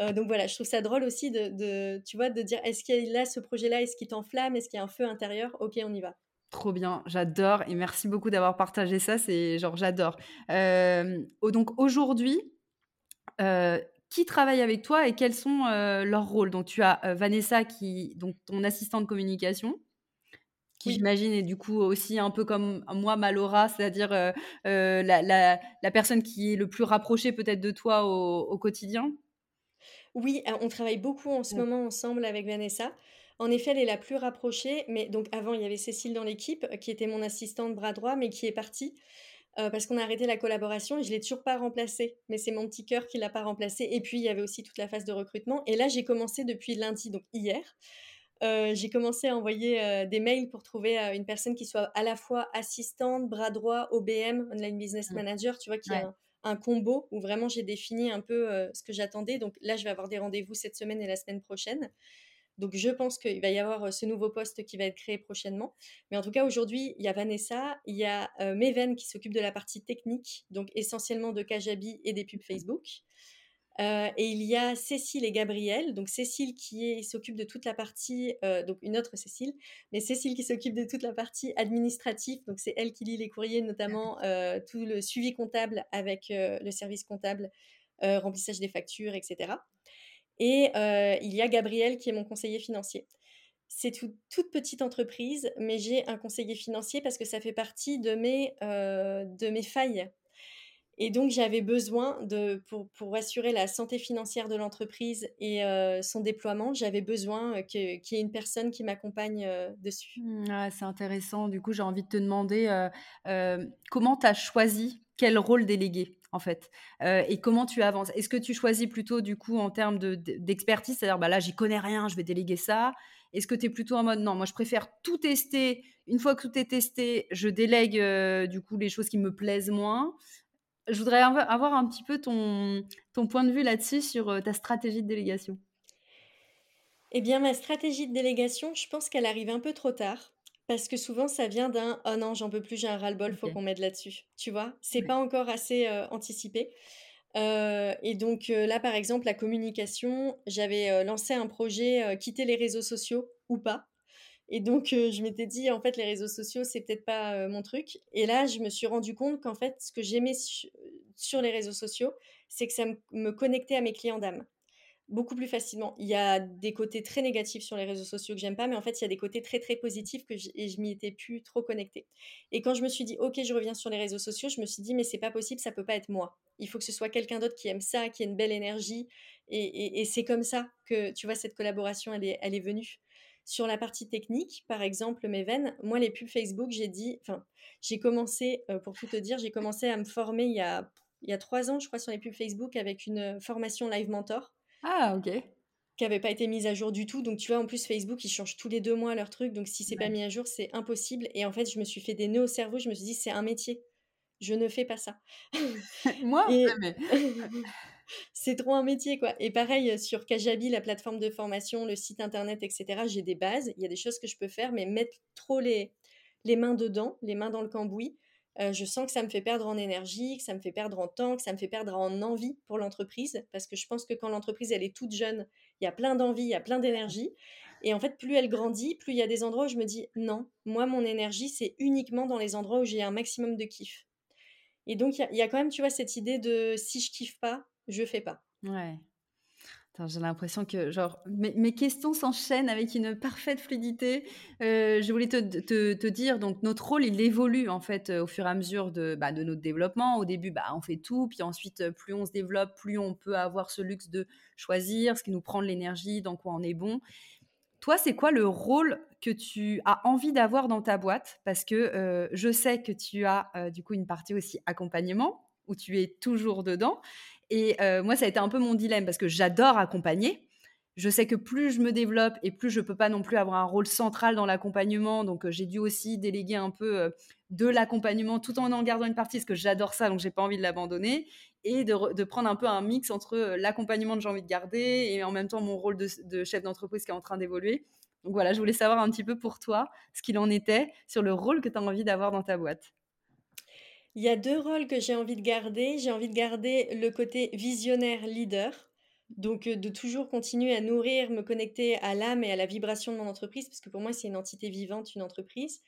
Euh, donc voilà, je trouve ça drôle aussi de, tu vois, de dire est-ce qu'il y a là ce projet-là, est-ce qu'il t'enflamme, est-ce qu'il y a un feu intérieur? Ok, on y va. Trop bien, j'adore et merci beaucoup d'avoir partagé ça. C'est genre j'adore. Euh, donc aujourd'hui, euh, qui travaille avec toi et quels sont leurs rôles? Donc tu as Vanessa qui, donc ton assistante de communication, qui j'imagine est du coup aussi un peu comme moi, Malora, c'est-à-dire la, personne qui est le plus rapprochée peut-être de toi au quotidien? Oui, euh, on travaille beaucoup en ce moment ensemble avec Vanessa. En effet, elle est la plus rapprochée, mais donc avant, il y avait Cécile dans l'équipe, qui était mon assistante bras droit, mais qui est partie euh, parce qu'on a arrêté la collaboration et je l'ai toujours pas remplacée. Mais c'est mon petit cœur qui l'a pas remplacée. Et puis, il y avait aussi toute la phase de recrutement. Et là, j'ai commencé depuis lundi, donc hier. Euh, j'ai commencé à envoyer des mails pour trouver une personne qui soit à la fois assistante, bras droit, OBM, Online Business. Manager, tu vois, qui a un combo où vraiment j'ai défini un peu euh, ce que j'attendais. Donc là, je vais avoir des rendez-vous cette semaine et la semaine prochaine. Donc je pense qu'il va y avoir euh, ce nouveau poste qui va être créé prochainement. Mais en tout cas, aujourd'hui, il y a Vanessa, il y a euh, Meven qui s'occupe de la partie technique, donc essentiellement de Kajabi et des pubs Facebook. Euh, et il y a Cécile et Gabriel. Donc Cécile qui s'occupe de toute la partie, euh, donc une autre Cécile, mais Cécile qui s'occupe de toute la partie administrative. Donc c'est elle qui lit les courriers, notamment euh, tout le suivi comptable avec le service comptable, remplissage des factures, etc. Et il y a Gabriel qui est mon conseiller financier. C'est toute petite entreprise, mais j'ai un conseiller financier parce que ça fait partie de mes, de mes failles et donc, j'avais besoin de, pour, pour, assurer la santé financière de l'entreprise et euh, son déploiement, j'avais besoin qu'il y ait une personne qui m'accompagne euh, dessus. Mmh, c'est intéressant. Du coup, j'ai envie de te demander euh, comment tu as choisi quel rôle déléguer en fait Et comment tu avances? Est-ce que tu choisis plutôt, du coup, en termes d'expertise, c'est-à-dire, bah là, j'y connais rien, je vais déléguer ça Est-ce que tu es plutôt en mode, non, moi, je préfère tout tester. Une fois que tout est testé, je délègue, du coup, les choses qui me plaisent moins je voudrais avoir un petit peu ton, ton point de vue là-dessus sur ta stratégie de délégation. Eh bien, ma stratégie de délégation, je pense qu'elle arrive un peu trop tard. Parce que souvent, ça vient d'un oh non, j'en peux plus, j'ai un ras-le-bol, faut qu'on m'aide là-dessus. Tu vois, c'est pas encore assez anticipé. et donc là, par exemple, la communication, j'avais lancé un projet quitter les réseaux sociaux ou pas. Et donc, je m'étais dit, en fait, les réseaux sociaux, c'est peut-être pas mon truc. Et là, je me suis rendu compte qu'en fait, ce que j'aimais sur les réseaux sociaux, c'est que ça me connectait à mes clients d'âme beaucoup plus facilement. Il y a des côtés très négatifs sur les réseaux sociaux que j'aime pas, mais en fait, il y a des côtés très très positifs que et je m'y étais plus trop connectée. Et quand je me suis dit, ok, je reviens sur les réseaux sociaux, je me suis dit, mais c'est pas possible, ça peut pas être moi. Il faut que ce soit quelqu'un d'autre qui aime ça, qui a une belle énergie. Et, et, c'est comme ça que, tu vois, cette collaboration, elle est, elle est venue. Sur la partie technique, par exemple, mes veines, moi, les pubs Facebook, j'ai dit, enfin, j'ai commencé, euh, pour tout te dire, j'ai commencé à me former il y a, il y a trois ans, je crois, sur les pubs Facebook avec une formation Live Mentor ah, ok. Qui n'avait pas été mise à jour du tout. Donc, tu vois, en plus, Facebook, ils changent tous les deux mois leur truc. Donc, si c'est pas mis à jour, c'est impossible. Et en fait, je me suis fait des nœuds au cerveau. Je me suis dit, c'est un métier. Je ne fais pas ça. Moi, c'est trop un métier, quoi. Et pareil, sur Kajabi, la plateforme de formation, le site internet, etc., j'ai des bases. Il y a des choses que je peux faire, mais mettre trop les, les mains dedans, les mains dans le cambouis, je sens que ça me fait perdre en énergie, que ça me fait perdre en temps, que ça me fait perdre en envie pour l'entreprise, parce que je pense que quand l'entreprise elle est toute jeune, il y a plein d'envie, il y a plein d'énergie, et en fait plus elle grandit, plus il y a des endroits où je me dis non, moi mon énergie c'est uniquement dans les endroits où j'ai un maximum de kiff. Et donc il y, y, a quand même tu vois cette idée de si je kiffe pas, je fais pas. Ouais. J'ai l'impression que genre, mes, questions s'enchaînent avec une parfaite fluidité. Euh, je voulais te, te, dire, donc notre rôle, il évolue en fait au fur et à mesure de, bah, de notre développement. Au début, bah, on fait tout, puis ensuite, plus on se développe, plus on peut avoir ce luxe de choisir ce qui nous prend de l'énergie, dans quoi on est bon. Toi, c'est quoi le rôle que tu as envie d'avoir dans ta boîte? Parce que euh, je sais que tu as euh, du coup une partie aussi accompagnement, où tu es toujours dedans. Et moi, ça a été un peu mon dilemme parce que j'adore accompagner. Je sais que plus je me développe et plus je peux pas non plus avoir un rôle central dans l'accompagnement. Donc, j'ai dû aussi déléguer un peu de l'accompagnement tout en en gardant une partie parce que j'adore ça, donc j'ai pas envie de l'abandonner. Et de, prendre un peu un mix entre l'accompagnement que j'ai envie de garder et en même temps mon rôle de, de chef d'entreprise qui est en train d'évoluer. Donc voilà, je voulais savoir un petit peu pour toi ce qu'il en était sur le rôle que tu as envie d'avoir dans ta boîte. Il y a deux rôles que j'ai envie de garder. J'ai envie de garder le côté visionnaire leader, donc de toujours continuer à nourrir, me connecter à l'âme et à la vibration de mon entreprise, parce que pour moi c'est une entité vivante, une entreprise.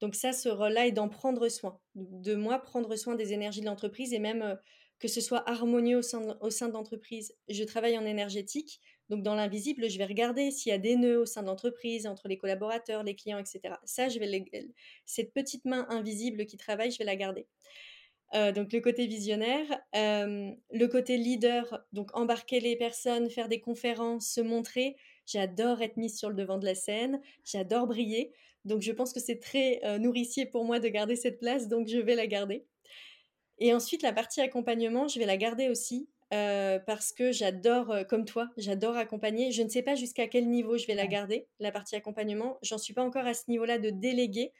Donc ça, ce rôle-là est d'en prendre soin, de moi prendre soin des énergies de l'entreprise et même que ce soit harmonieux au sein au sein de l'entreprise. Je travaille en énergétique, donc dans l'invisible, je vais regarder s'il y a des nœuds au sein de l'entreprise, entre les collaborateurs, les clients, etc. Ça, je vais cette petite main invisible qui travaille, je vais la garder. Euh, donc le côté visionnaire, euh, le côté leader, donc embarquer les personnes, faire des conférences, se montrer. J'adore être mise sur le devant de la scène, j'adore briller. Donc je pense que c'est très euh, nourricier pour moi de garder cette place, donc je vais la garder. Et ensuite, la partie accompagnement, je vais la garder aussi euh, parce que j'adore, euh, comme toi, j'adore accompagner. Je ne sais pas jusqu'à quel niveau je vais la garder, la partie accompagnement. J'en suis pas encore à ce niveau-là de déléguer.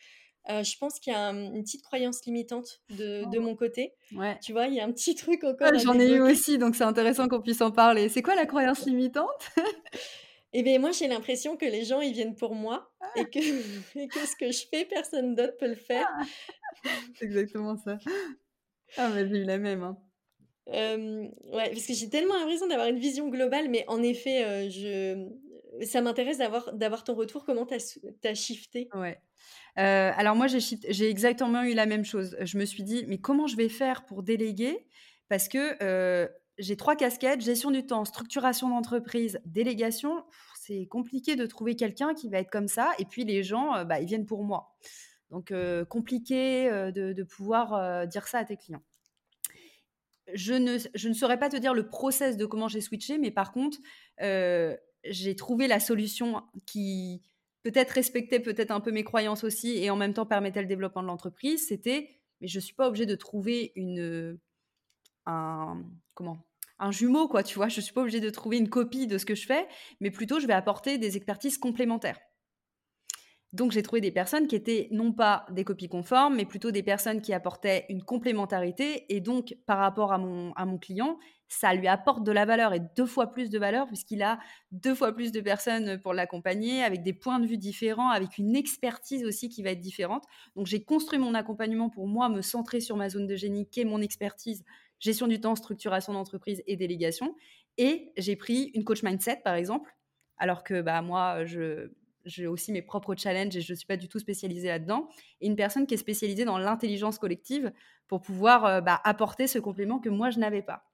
Euh, je pense qu'il y a une petite croyance limitante de, de mon côté. Ouais. Tu vois, il y a un petit truc encore. J'en ai eu aussi, donc c'est intéressant qu'on puisse en parler. C'est quoi la croyance limitante? Eh bien, moi, j'ai l'impression que les gens, ils viennent pour moi ah. et, que, que ce que je fais, personne d'autre peut le faire. Ah. c'est exactement ça. Ah, mais j'ai eu la même. Hein ouais, parce que j'ai tellement l'impression d'avoir une vision globale, mais en effet, je... ça m'intéresse d'avoir, ton retour. Comment tu as, shifté? Ouais. alors moi, j'ai, exactement eu la même chose. Je me suis dit, mais comment je vais faire pour déléguer? Parce que j'ai trois casquettes, gestion du temps, structuration d'entreprise, délégation. C'est compliqué de trouver quelqu'un qui va être comme ça. Et puis les gens, bah, ils viennent pour moi. Donc compliqué de pouvoir dire ça à tes clients je ne, ne saurais pas te dire le process de comment j'ai switché, mais par contre, euh, j'ai trouvé la solution qui peut-être respectait peut-être un peu mes croyances aussi et en même temps permettait le développement de l'entreprise. C'était, mais je ne suis pas obligée de trouver une, un comment un jumeau, quoi, tu vois. Je suis pas obligée de trouver une copie de ce que je fais, mais plutôt je vais apporter des expertises complémentaires. Donc j'ai trouvé des personnes qui étaient non pas des copies conformes, mais plutôt des personnes qui apportaient une complémentarité. Et donc par rapport à mon, à mon client, ça lui apporte de la valeur et deux fois plus de valeur puisqu'il a deux fois plus de personnes pour l'accompagner, avec des points de vue différents, avec une expertise aussi qui va être différente. Donc j'ai construit mon accompagnement pour moi me centrer sur ma zone de génie, qui est mon expertise, gestion du temps, structuration d'entreprise et délégation. Et j'ai pris une coach mindset par exemple, alors que bah, moi, je j'ai aussi mes propres challenges et je ne suis pas du tout spécialisée là-dedans. Et une personne qui est spécialisée dans l'intelligence collective pour pouvoir euh, bah, apporter ce complément que moi, je n'avais pas.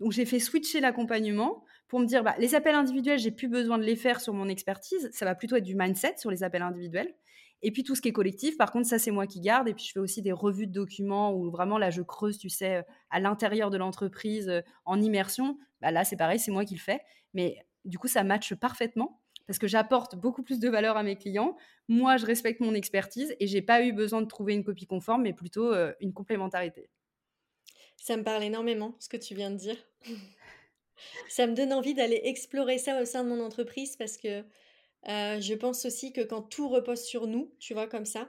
Donc, j'ai fait switcher l'accompagnement pour me dire, bah, les appels individuels, j'ai plus besoin de les faire sur mon expertise. Ça va plutôt être du mindset sur les appels individuels. Et puis, tout ce qui est collectif, par contre, ça, c'est moi qui garde. Et puis, je fais aussi des revues de documents où vraiment, là, je creuse, tu sais, euh, à l'intérieur de l'entreprise, euh, en immersion. Bah, là, c'est pareil, c'est moi qui le fais. Mais du coup, ça matche parfaitement parce que j'apporte beaucoup plus de valeur à mes clients. Moi, je respecte mon expertise et j'ai pas eu besoin de trouver une copie conforme, mais plutôt euh, une complémentarité. Ça me parle énormément, ce que tu viens de dire. ça me donne envie d'aller explorer ça au sein de mon entreprise parce que euh, je pense aussi que quand tout repose sur nous, tu vois, comme ça,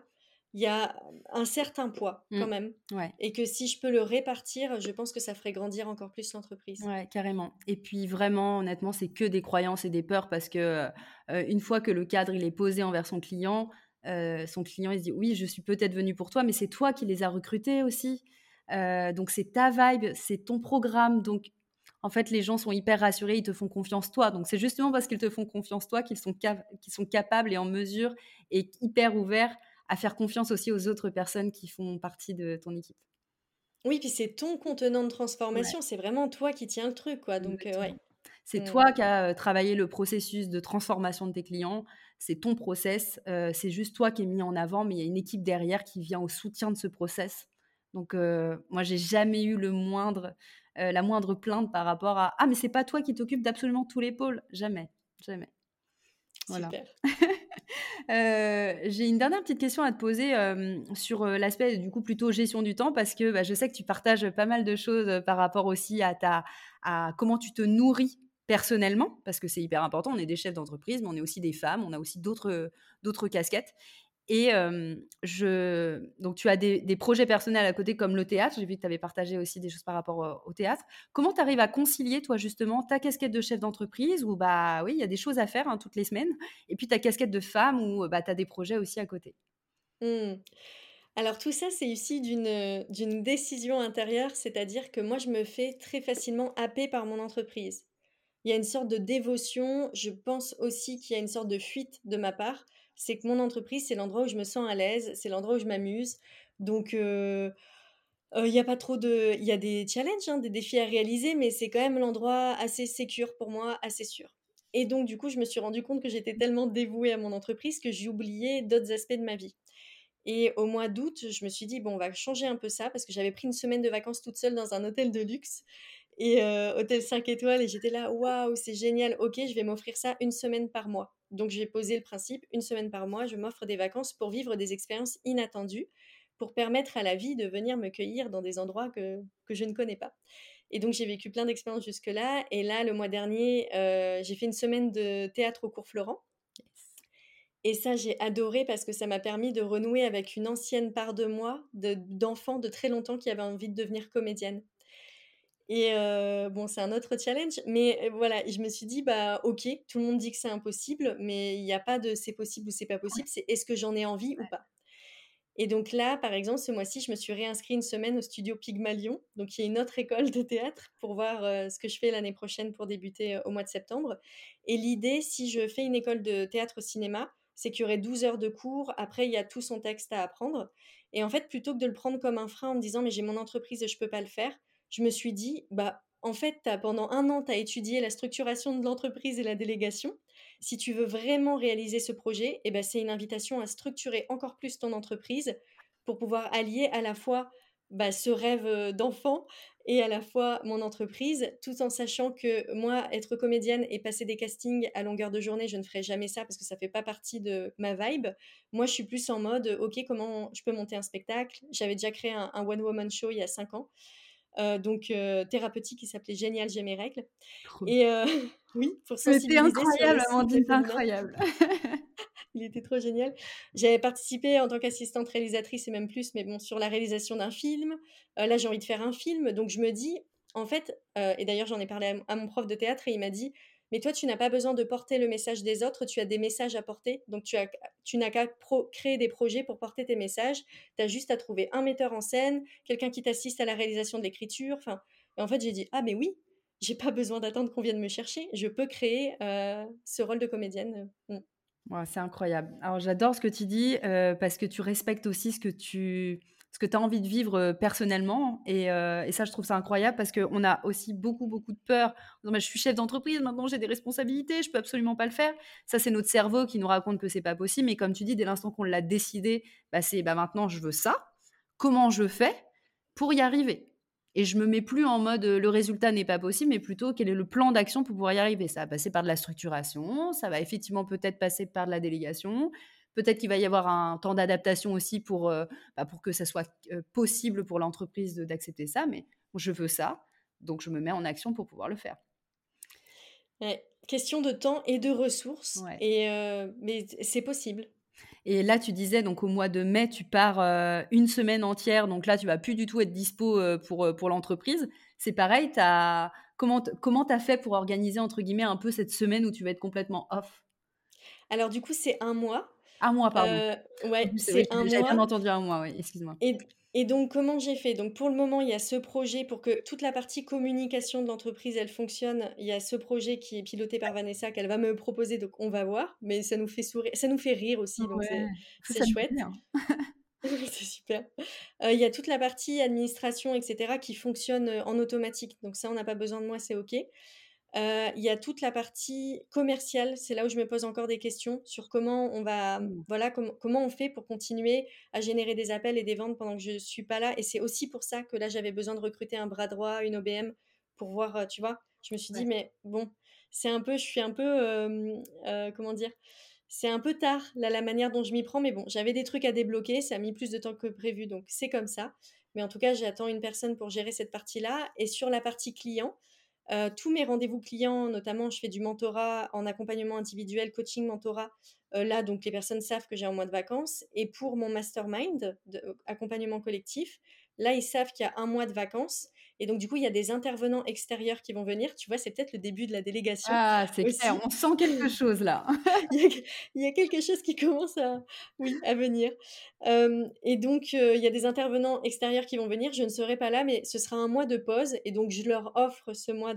il y a un certain poids quand mmh. même. Et que si je peux le répartir, je pense que ça ferait grandir encore plus l'entreprise. Ouais, carrément. Et puis vraiment, honnêtement, c'est que des croyances et des peurs parce que euh, une fois que le cadre il est posé envers son client, euh, son client il se dit oui, je suis peut-être venu pour toi, mais c'est toi qui les as recrutés aussi. Euh, donc c'est ta vibe, c'est ton programme. Donc en fait, les gens sont hyper rassurés, ils te font confiance toi. Donc c'est justement parce qu'ils te font confiance toi qu'ils sont, qu'ils sont capables et en mesure et hyper ouverts à faire confiance aussi aux autres personnes qui font partie de ton équipe. Oui, puis c'est ton contenant de transformation, c'est vraiment toi qui tiens le truc, quoi. Donc, euh, ouais. C'est mmh. toi qui as euh, travaillé le processus de transformation de tes clients, c'est ton process, euh, c'est juste toi qui es mis en avant, mais il y a une équipe derrière qui vient au soutien de ce process. Donc, moi, j'ai jamais eu le moindre, la moindre plainte par rapport à Ah, mais c'est pas toi qui t'occupes d'absolument tous les pôles. Jamais, jamais. Voilà. Euh, j'ai une dernière petite question à te poser sur l'aspect du coup plutôt gestion du temps parce que bah, je sais que tu partages pas mal de choses par rapport aussi à ta à comment tu te nourris personnellement parce que c'est hyper important. On est des chefs d'entreprise, mais on est aussi des femmes, on a aussi d'autres d'autres casquettes. Et je... donc, tu as des, projets personnels à côté comme le théâtre. J'ai vu que tu avais partagé aussi des choses par rapport au théâtre. Comment tu arrives à concilier, toi, justement, ta casquette de chef d'entreprise où, bah oui, il y a des choses à faire hein, toutes les semaines, et puis ta casquette de femme où bah, tu as des projets aussi à côté? Mmh. Alors, tout ça, c'est issu d'une décision intérieure, c'est-à-dire que moi, je me fais très facilement happer par mon entreprise. Il y a une sorte de dévotion. Je pense aussi qu'il y a une sorte de fuite de ma part c'est que mon entreprise, c'est l'endroit où je me sens à l'aise, c'est l'endroit où je m'amuse. Donc, il n'y a pas trop de... Il y a des challenges, hein, des défis à réaliser, mais c'est quand même l'endroit assez sécure pour moi, assez sûr. Et donc, du coup, je me suis rendu compte que j'étais tellement dévouée à mon entreprise que oublié d'autres aspects de ma vie. Et au mois d'août, je me suis dit, bon, on va changer un peu ça, parce que j'avais pris une semaine de vacances toute seule dans un hôtel de luxe et hôtel 5 étoiles et j'étais là waouh c'est génial ok je vais m'offrir ça une semaine par mois donc j'ai posé le principe une semaine par mois je m'offre des vacances pour vivre des expériences inattendues pour permettre à la vie de venir me cueillir dans des endroits que, que je ne connais pas. Et donc j'ai vécu plein d'expériences jusque là et là le mois dernier j'ai fait une semaine de théâtre au cours Florent. Et ça, j'ai adoré parce que ça m'a permis de renouer avec une ancienne part de moi, d'enfant de, de, très longtemps qui avait envie de devenir comédienne. Et bon, c'est un autre challenge, mais voilà, je me suis dit, bah ok, tout le monde dit que c'est impossible, mais il n'y a pas de c'est possible ou c'est pas possible, c'est est-ce que j'en ai envie ou pas? Et donc là, par exemple, ce mois-ci, je me suis réinscrit une semaine au studio Pygmalion, donc qui est une autre école de théâtre, pour voir ce que je fais l'année prochaine pour débuter au mois de septembre. Et l'idée, si je fais une école de théâtre-cinéma, c'est qu'il y aurait 12 heures de cours, après il y a tout son texte à apprendre. Et en fait, plutôt que de le prendre comme un frein en me disant, mais j'ai mon entreprise et je peux pas le faire, je me suis dit, bah, en fait, pendant un an, tu as étudié la structuration de l'entreprise et la délégation. Si tu veux vraiment réaliser ce projet, eh ben, c'est une invitation à structurer encore plus ton entreprise pour pouvoir allier à la fois bah, ce rêve d'enfant et à la fois mon entreprise, tout en sachant que moi, être comédienne et passer des castings à longueur de journée, je ne ferai jamais ça parce que ça fait pas partie de ma vibe. Moi, je suis plus en mode, ok, comment je peux monter un spectacle? J'avais déjà créé un, un one-woman show il y a cinq ans. Donc thérapeutique qui s'appelait Génial, j'ai mes règles. Et oui, pour C'était incroyable, Amandine, incroyable. Il était trop génial. J'avais participé en tant qu'assistante réalisatrice et même plus, mais bon, sur la réalisation d'un film. là, j'ai envie de faire un film, donc je me dis, en fait, et d'ailleurs, j'en ai parlé à, mon prof de théâtre et il m'a dit, mais toi, tu n'as pas besoin de porter le message des autres, tu as des messages à porter. Donc, tu, as, tu n'as qu'à créer des projets pour porter tes messages. Tu as juste à trouver un metteur en scène, quelqu'un qui t'assiste à la réalisation de l'écriture. Enfin, et en fait, j'ai dit, ah, mais oui, j'ai pas besoin d'attendre qu'on vienne me chercher. Je peux créer euh, ce rôle de comédienne. Mm. c'est incroyable. Alors, j'adore ce que tu dis euh, parce que tu respectes aussi ce que tu ce que tu as envie de vivre personnellement. Et, ça, je trouve ça incroyable parce qu'on a aussi beaucoup, beaucoup de peur. je suis chef d'entreprise, maintenant j'ai des responsabilités, je peux absolument pas le faire. Ça, c'est notre cerveau qui nous raconte que c'est pas possible. Mais comme tu dis, dès l'instant qu'on l'a décidé, bah, c'est bah, maintenant je veux ça. Comment je fais pour y arriver? Et je me mets plus en mode le résultat n'est pas possible, mais plutôt quel est le plan d'action pour pouvoir y arriver? Ça va passer par de la structuration, ça va effectivement peut-être passer par de la délégation, Peut-être qu'il va y avoir un temps d'adaptation aussi pour, euh, bah, pour que ça soit possible pour l'entreprise d'accepter ça, mais je veux ça, donc je me mets en action pour pouvoir le faire. question de temps et de ressources, et, euh, mais c'est possible. Et là, tu disais, donc au mois de mai, tu pars une semaine entière, donc là, tu vas plus du tout être dispo pour, pour l'entreprise. C'est pareil, as, comment tu as fait pour organiser, entre guillemets, un peu cette semaine où tu vas être complètement off? Alors du coup, c'est un mois. Un mois, pardon. Euh, ouais, c'est un mois. J'avais bien entendu un mois, oui, excuse-moi. Et, et, donc, comment j'ai fait? Donc, pour le moment, il y a ce projet pour que toute la partie communication de l'entreprise, elle fonctionne. Il y a ce projet qui est piloté par Vanessa qu'elle va me proposer, donc on va voir. Mais ça nous fait sourire, ça nous fait rire aussi, donc c'est chouette. c'est super. Euh, il y a toute la partie administration, etc., qui fonctionne euh, en automatique. Donc ça, on n'a pas besoin de moi, c'est OK. Il y a toute la partie commerciale, c'est là où je me pose encore des questions sur comment on va, mmh. voilà, comment on fait pour continuer à générer des appels et des ventes pendant que je suis pas là. Et c'est aussi pour ça que là, j'avais besoin de recruter un bras droit, une OBM, pour voir, tu vois? Je me suis dit, mais bon, c'est un peu, je suis un peu, euh, comment dire, c'est un peu tard, là, la manière dont je m'y prends, mais bon, j'avais des trucs à débloquer, ça a mis plus de temps que prévu, donc c'est comme ça. Mais en tout cas, j'attends une personne pour gérer cette partie-là. Et sur la partie client, euh, tous mes rendez-vous clients, notamment, je fais du mentorat en accompagnement individuel, coaching, mentorat. Euh, là, donc, les personnes savent que j'ai un mois de vacances. Et pour mon mastermind, de, accompagnement collectif, là, ils savent qu'il y a un mois de vacances. Et donc, du coup, il y a des intervenants extérieurs qui vont venir. Tu vois, c'est peut-être le début de la délégation. Ah, c'est clair. On sent quelque chose là. il, y a, quelque chose qui commence à, oui, à venir. et donc, il y a des intervenants extérieurs qui vont venir. Je ne serai pas là, mais ce sera un mois de pause. Et donc, je leur offre ce mois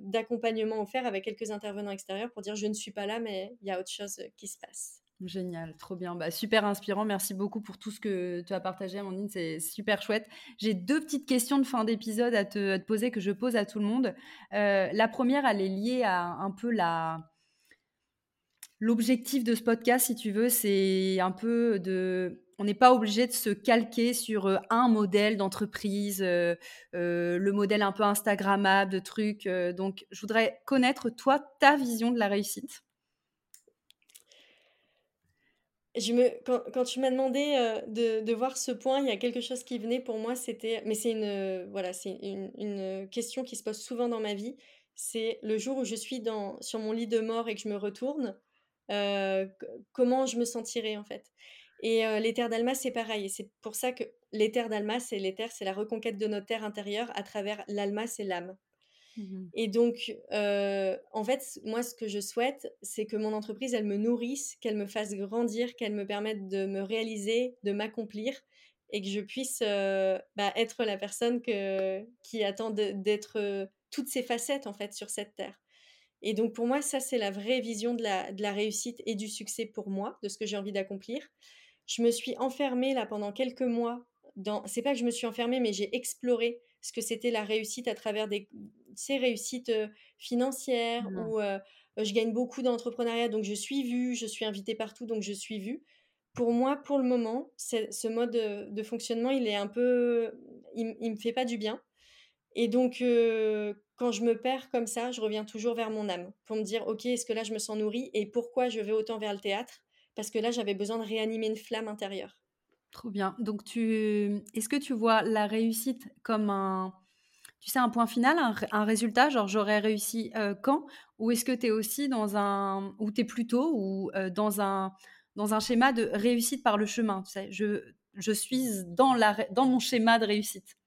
d'accompagnement offert avec quelques intervenants extérieurs pour dire je ne suis pas là, mais il y a autre chose qui se passe. Génial, trop bien. Bah, super inspirant. Merci beaucoup pour tout ce que tu as partagé, Amandine. C'est super chouette. J'ai deux petites questions de fin d'épisode à te, poser que je pose à tout le monde. Euh, la première, elle est liée à un peu la. L'objectif de ce podcast, si tu veux, c'est un peu de. On n'est pas obligé de se calquer sur euh, un modèle d'entreprise, euh, le modèle un peu Instagrammable de trucs. donc, je voudrais connaître, toi, ta vision de la réussite. Quand, tu m'as demandé euh, de, voir ce point, il y a quelque chose qui venait pour moi, c'était, mais c'est une, voilà, c'est une, question qui se pose souvent dans ma vie. C'est le jour où je suis dans, sur mon lit de mort et que je me retourne, euh, comment je me sentirai en fait. Et euh, l'éther d'Alma, c'est pareil. Et c'est pour ça que l'éther d'Alma, c'est l'éther, c'est la reconquête de notre terre intérieure à travers l'Alma, c'est l'âme. Mmh et donc, en fait, moi, ce que je souhaite, c'est que mon entreprise, elle me nourrisse, qu'elle me fasse grandir, qu'elle me permette de me réaliser, de m'accomplir, et que je puisse bah, être la personne qui attend d'être toutes ces facettes, en fait, sur cette terre. Et donc, pour moi, ça, c'est la vraie vision de la, de la réussite et du succès pour moi, de ce que j'ai envie d'accomplir. Je me suis enfermée, là, pendant quelques mois, dans... C'est pas que je me suis enfermée, mais j'ai exploré ce que c'était la réussite à travers des, ces réussites financières mmh. où je gagne beaucoup d'entrepreneuriat, donc je suis vue, je suis invitée partout, donc je suis vue. Pour moi, pour le moment, ce mode de, fonctionnement, il est un peu, il, il me fait pas du bien. Et donc, quand je me perds comme ça, je reviens toujours vers mon âme pour me dire, ok, est-ce que là je me sens nourrie et pourquoi je vais autant vers le théâtre? Parce que là, j'avais besoin de réanimer une flamme intérieure. Trop bien. Donc, tu, est-ce que tu vois la réussite comme un, tu sais, un point final, un, résultat, genre j'aurais réussi quand? Ou est-ce que tu es aussi dans un, ou tu es plutôt, ou dans, un, dans un schéma de réussite par le chemin tu sais, je, je suis dans, la, dans mon schéma de réussite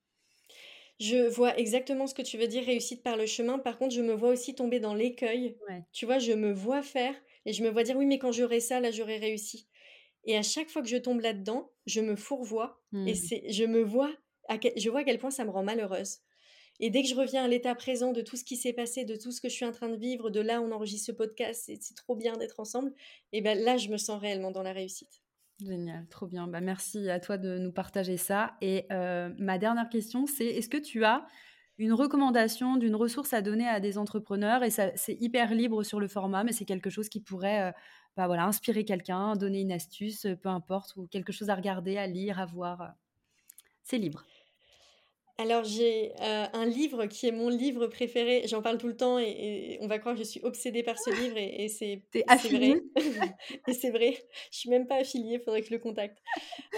je vois exactement ce que tu veux dire, réussite par le chemin. Par contre, je me vois aussi tomber dans l'écueil. Tu vois, je me vois faire et je me vois dire oui, mais quand j'aurai ça, là, j'aurai réussi. Et à chaque fois que je tombe là-dedans, je me fourvoie et mmh. c'est, je me vois, à je vois à quel point ça me rend malheureuse. Et dès que je reviens à l'état présent de tout ce qui s'est passé, de tout ce que je suis en train de vivre, de là où on enregistre ce podcast, c'est, trop bien d'être ensemble, et ben là, je me sens réellement dans la réussite. Génial, trop bien. Bah, merci à toi de nous partager ça. Et euh, ma dernière question, c'est est-ce que tu as une recommandation d'une ressource à donner à des entrepreneurs? Et ça, c'est hyper libre sur le format, mais c'est quelque chose qui pourrait euh, bah, voilà, inspirer quelqu'un, donner une astuce, peu importe, ou quelque chose à regarder, à lire, à voir. C'est libre. Alors j'ai euh, un livre qui est mon livre préféré, j'en parle tout le temps et, on va croire que je suis obsédée par ce livre et, c'est vrai. et c'est vrai, je suis même pas affiliée, il faudrait que je le contacte.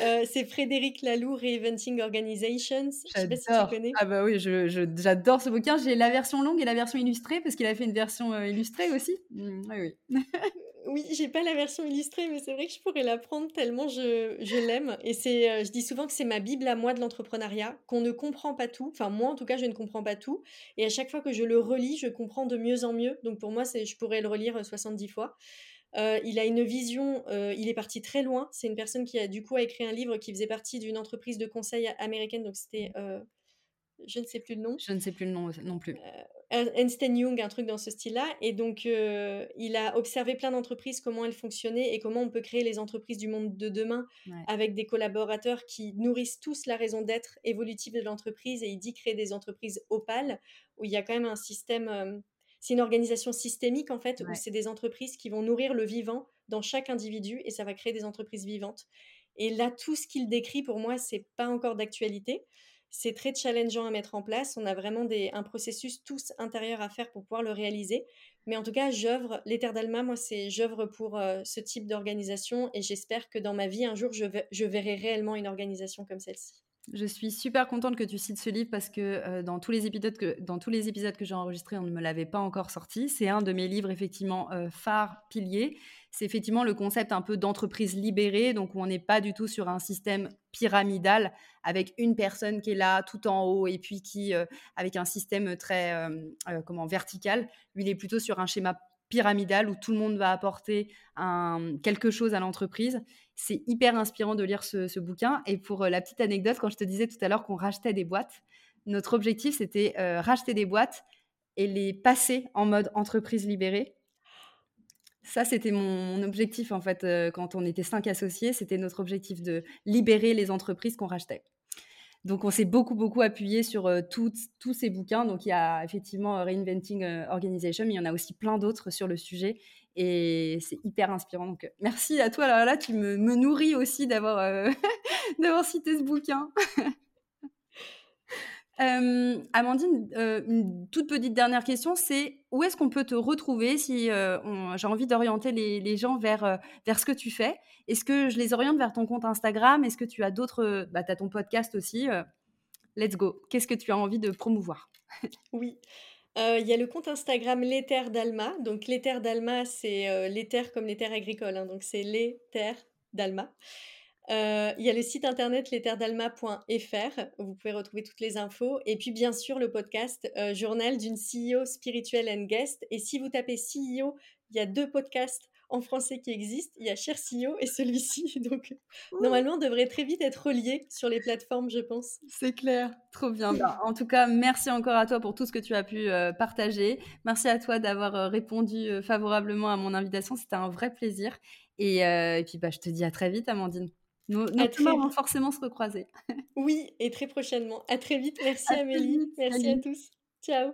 Euh, c'est Frédéric Laloux, Reinventing Organizations. Je sais pas si tu connais. Ah bah oui, j'adore ce bouquin. J'ai la version longue et la version illustrée parce qu'il a fait une version euh, illustrée aussi. Mmh, oui, oui. Oui, j'ai pas la version illustrée, mais c'est vrai que je pourrais la prendre tellement je, l'aime. Et c'est, euh, je dis souvent que c'est ma bible à moi de l'entrepreneuriat, qu'on ne comprend pas tout. Enfin, moi, en tout cas, je ne comprends pas tout. Et à chaque fois que je le relis, je comprends de mieux en mieux. Donc pour moi, c'est, je pourrais le relire 70 fois. Euh, il a une vision, euh, il est parti très loin. C'est une personne qui a du coup a écrit un livre qui faisait partie d'une entreprise de conseil américaine. Donc c'était je ne sais plus le nom. Je ne sais plus le nom non plus. Euh, Einstein Young, un truc dans ce style-là. Et donc, euh, il a observé plein d'entreprises, comment elles fonctionnaient et comment on peut créer les entreprises du monde de demain avec des collaborateurs qui nourrissent tous la raison d'être évolutive de l'entreprise. Et il dit créer des entreprises opales où il y a quand même un système. Euh, c'est une organisation systémique en fait, où c'est des entreprises qui vont nourrir le vivant dans chaque individu et ça va créer des entreprises vivantes. Et là, tout ce qu'il décrit pour moi, c'est pas encore d'actualité c'est très challengeant à mettre en place. On a vraiment un processus tous intérieur à faire pour pouvoir le réaliser. Mais en tout cas, j'œuvre, l'Éther d'Alma, moi, c'est j'œuvre pour euh, ce type d'organisation et j'espère que dans ma vie, un jour, je verrai réellement une organisation comme celle-ci. Je suis super contente que tu cites ce livre parce que euh, dans tous les épisodes que dans tous les épisodes que j'ai enregistrés, on ne me l'avait pas encore sorti. C'est un de mes livres effectivement euh, phares piliers. C'est effectivement le concept un peu d'entreprise libérée, donc où on n'est pas du tout sur un système pyramidal avec une personne qui est là tout en haut et puis qui euh, avec un système très comment vertical. Lui, il est plutôt sur un schéma pyramidal où tout le monde va apporter quelque chose à l'entreprise. C'est hyper inspirant de lire ce, bouquin. Et pour euh, la petite anecdote, quand je te disais tout à l'heure qu'on rachetait des boîtes, notre objectif, c'était euh, racheter des boîtes et les passer en mode entreprise libérée. Ça, c'était mon, objectif, en fait, euh, quand on était cinq associés. C'était notre objectif de libérer les entreprises qu'on rachetait. Donc, on s'est beaucoup, beaucoup appuyé sur tous ces bouquins. Donc, il y a effectivement Reinventing Organization, mais il y en a aussi plein d'autres sur le sujet. Et c'est hyper inspirant. Donc, merci à toi. Là, là tu me, nourris aussi d'avoir d'avoir cité ce bouquin. Euh, Amandine, euh, une toute petite dernière question, c'est où est-ce qu'on peut te retrouver si euh, j'ai envie d'orienter les, gens vers, vers ce que tu fais? Est-ce que je les oriente vers ton compte Instagram? Est-ce que tu as d'autres... Bah, tu as ton podcast aussi. let's go. Qu'est-ce que tu as envie de promouvoir? Oui. Il y a le compte Instagram L'éther d'Alma. Donc l'éther d'Alma, c'est l'éther comme les terres agricoles. Hein. donc c'est l'éther d'Alma. Euh, il y a le site internet l'etherdalma.fr où vous pouvez retrouver toutes les infos. Et puis, bien sûr, le podcast euh, Journal d'une CEO spirituelle and guest. Et si vous tapez CEO, il y a deux podcasts en français qui existent. Il y a Cher CEO et celui-ci. Donc, normalement, devrait très vite être reliés sur les plateformes, je pense. C'est clair. Trop bien. En tout cas, merci encore à toi pour tout ce que tu as pu euh, partager. Merci à toi d'avoir répondu favorablement à mon invitation. C'était un vrai plaisir. Et, et puis, bah, je te dis à très vite, Amandine. Nos, nos vont forcément se recroiser. oui, et très prochainement. À très vite. Merci Amélie. Merci à tous. Ciao.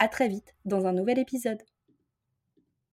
À très vite dans un nouvel épisode.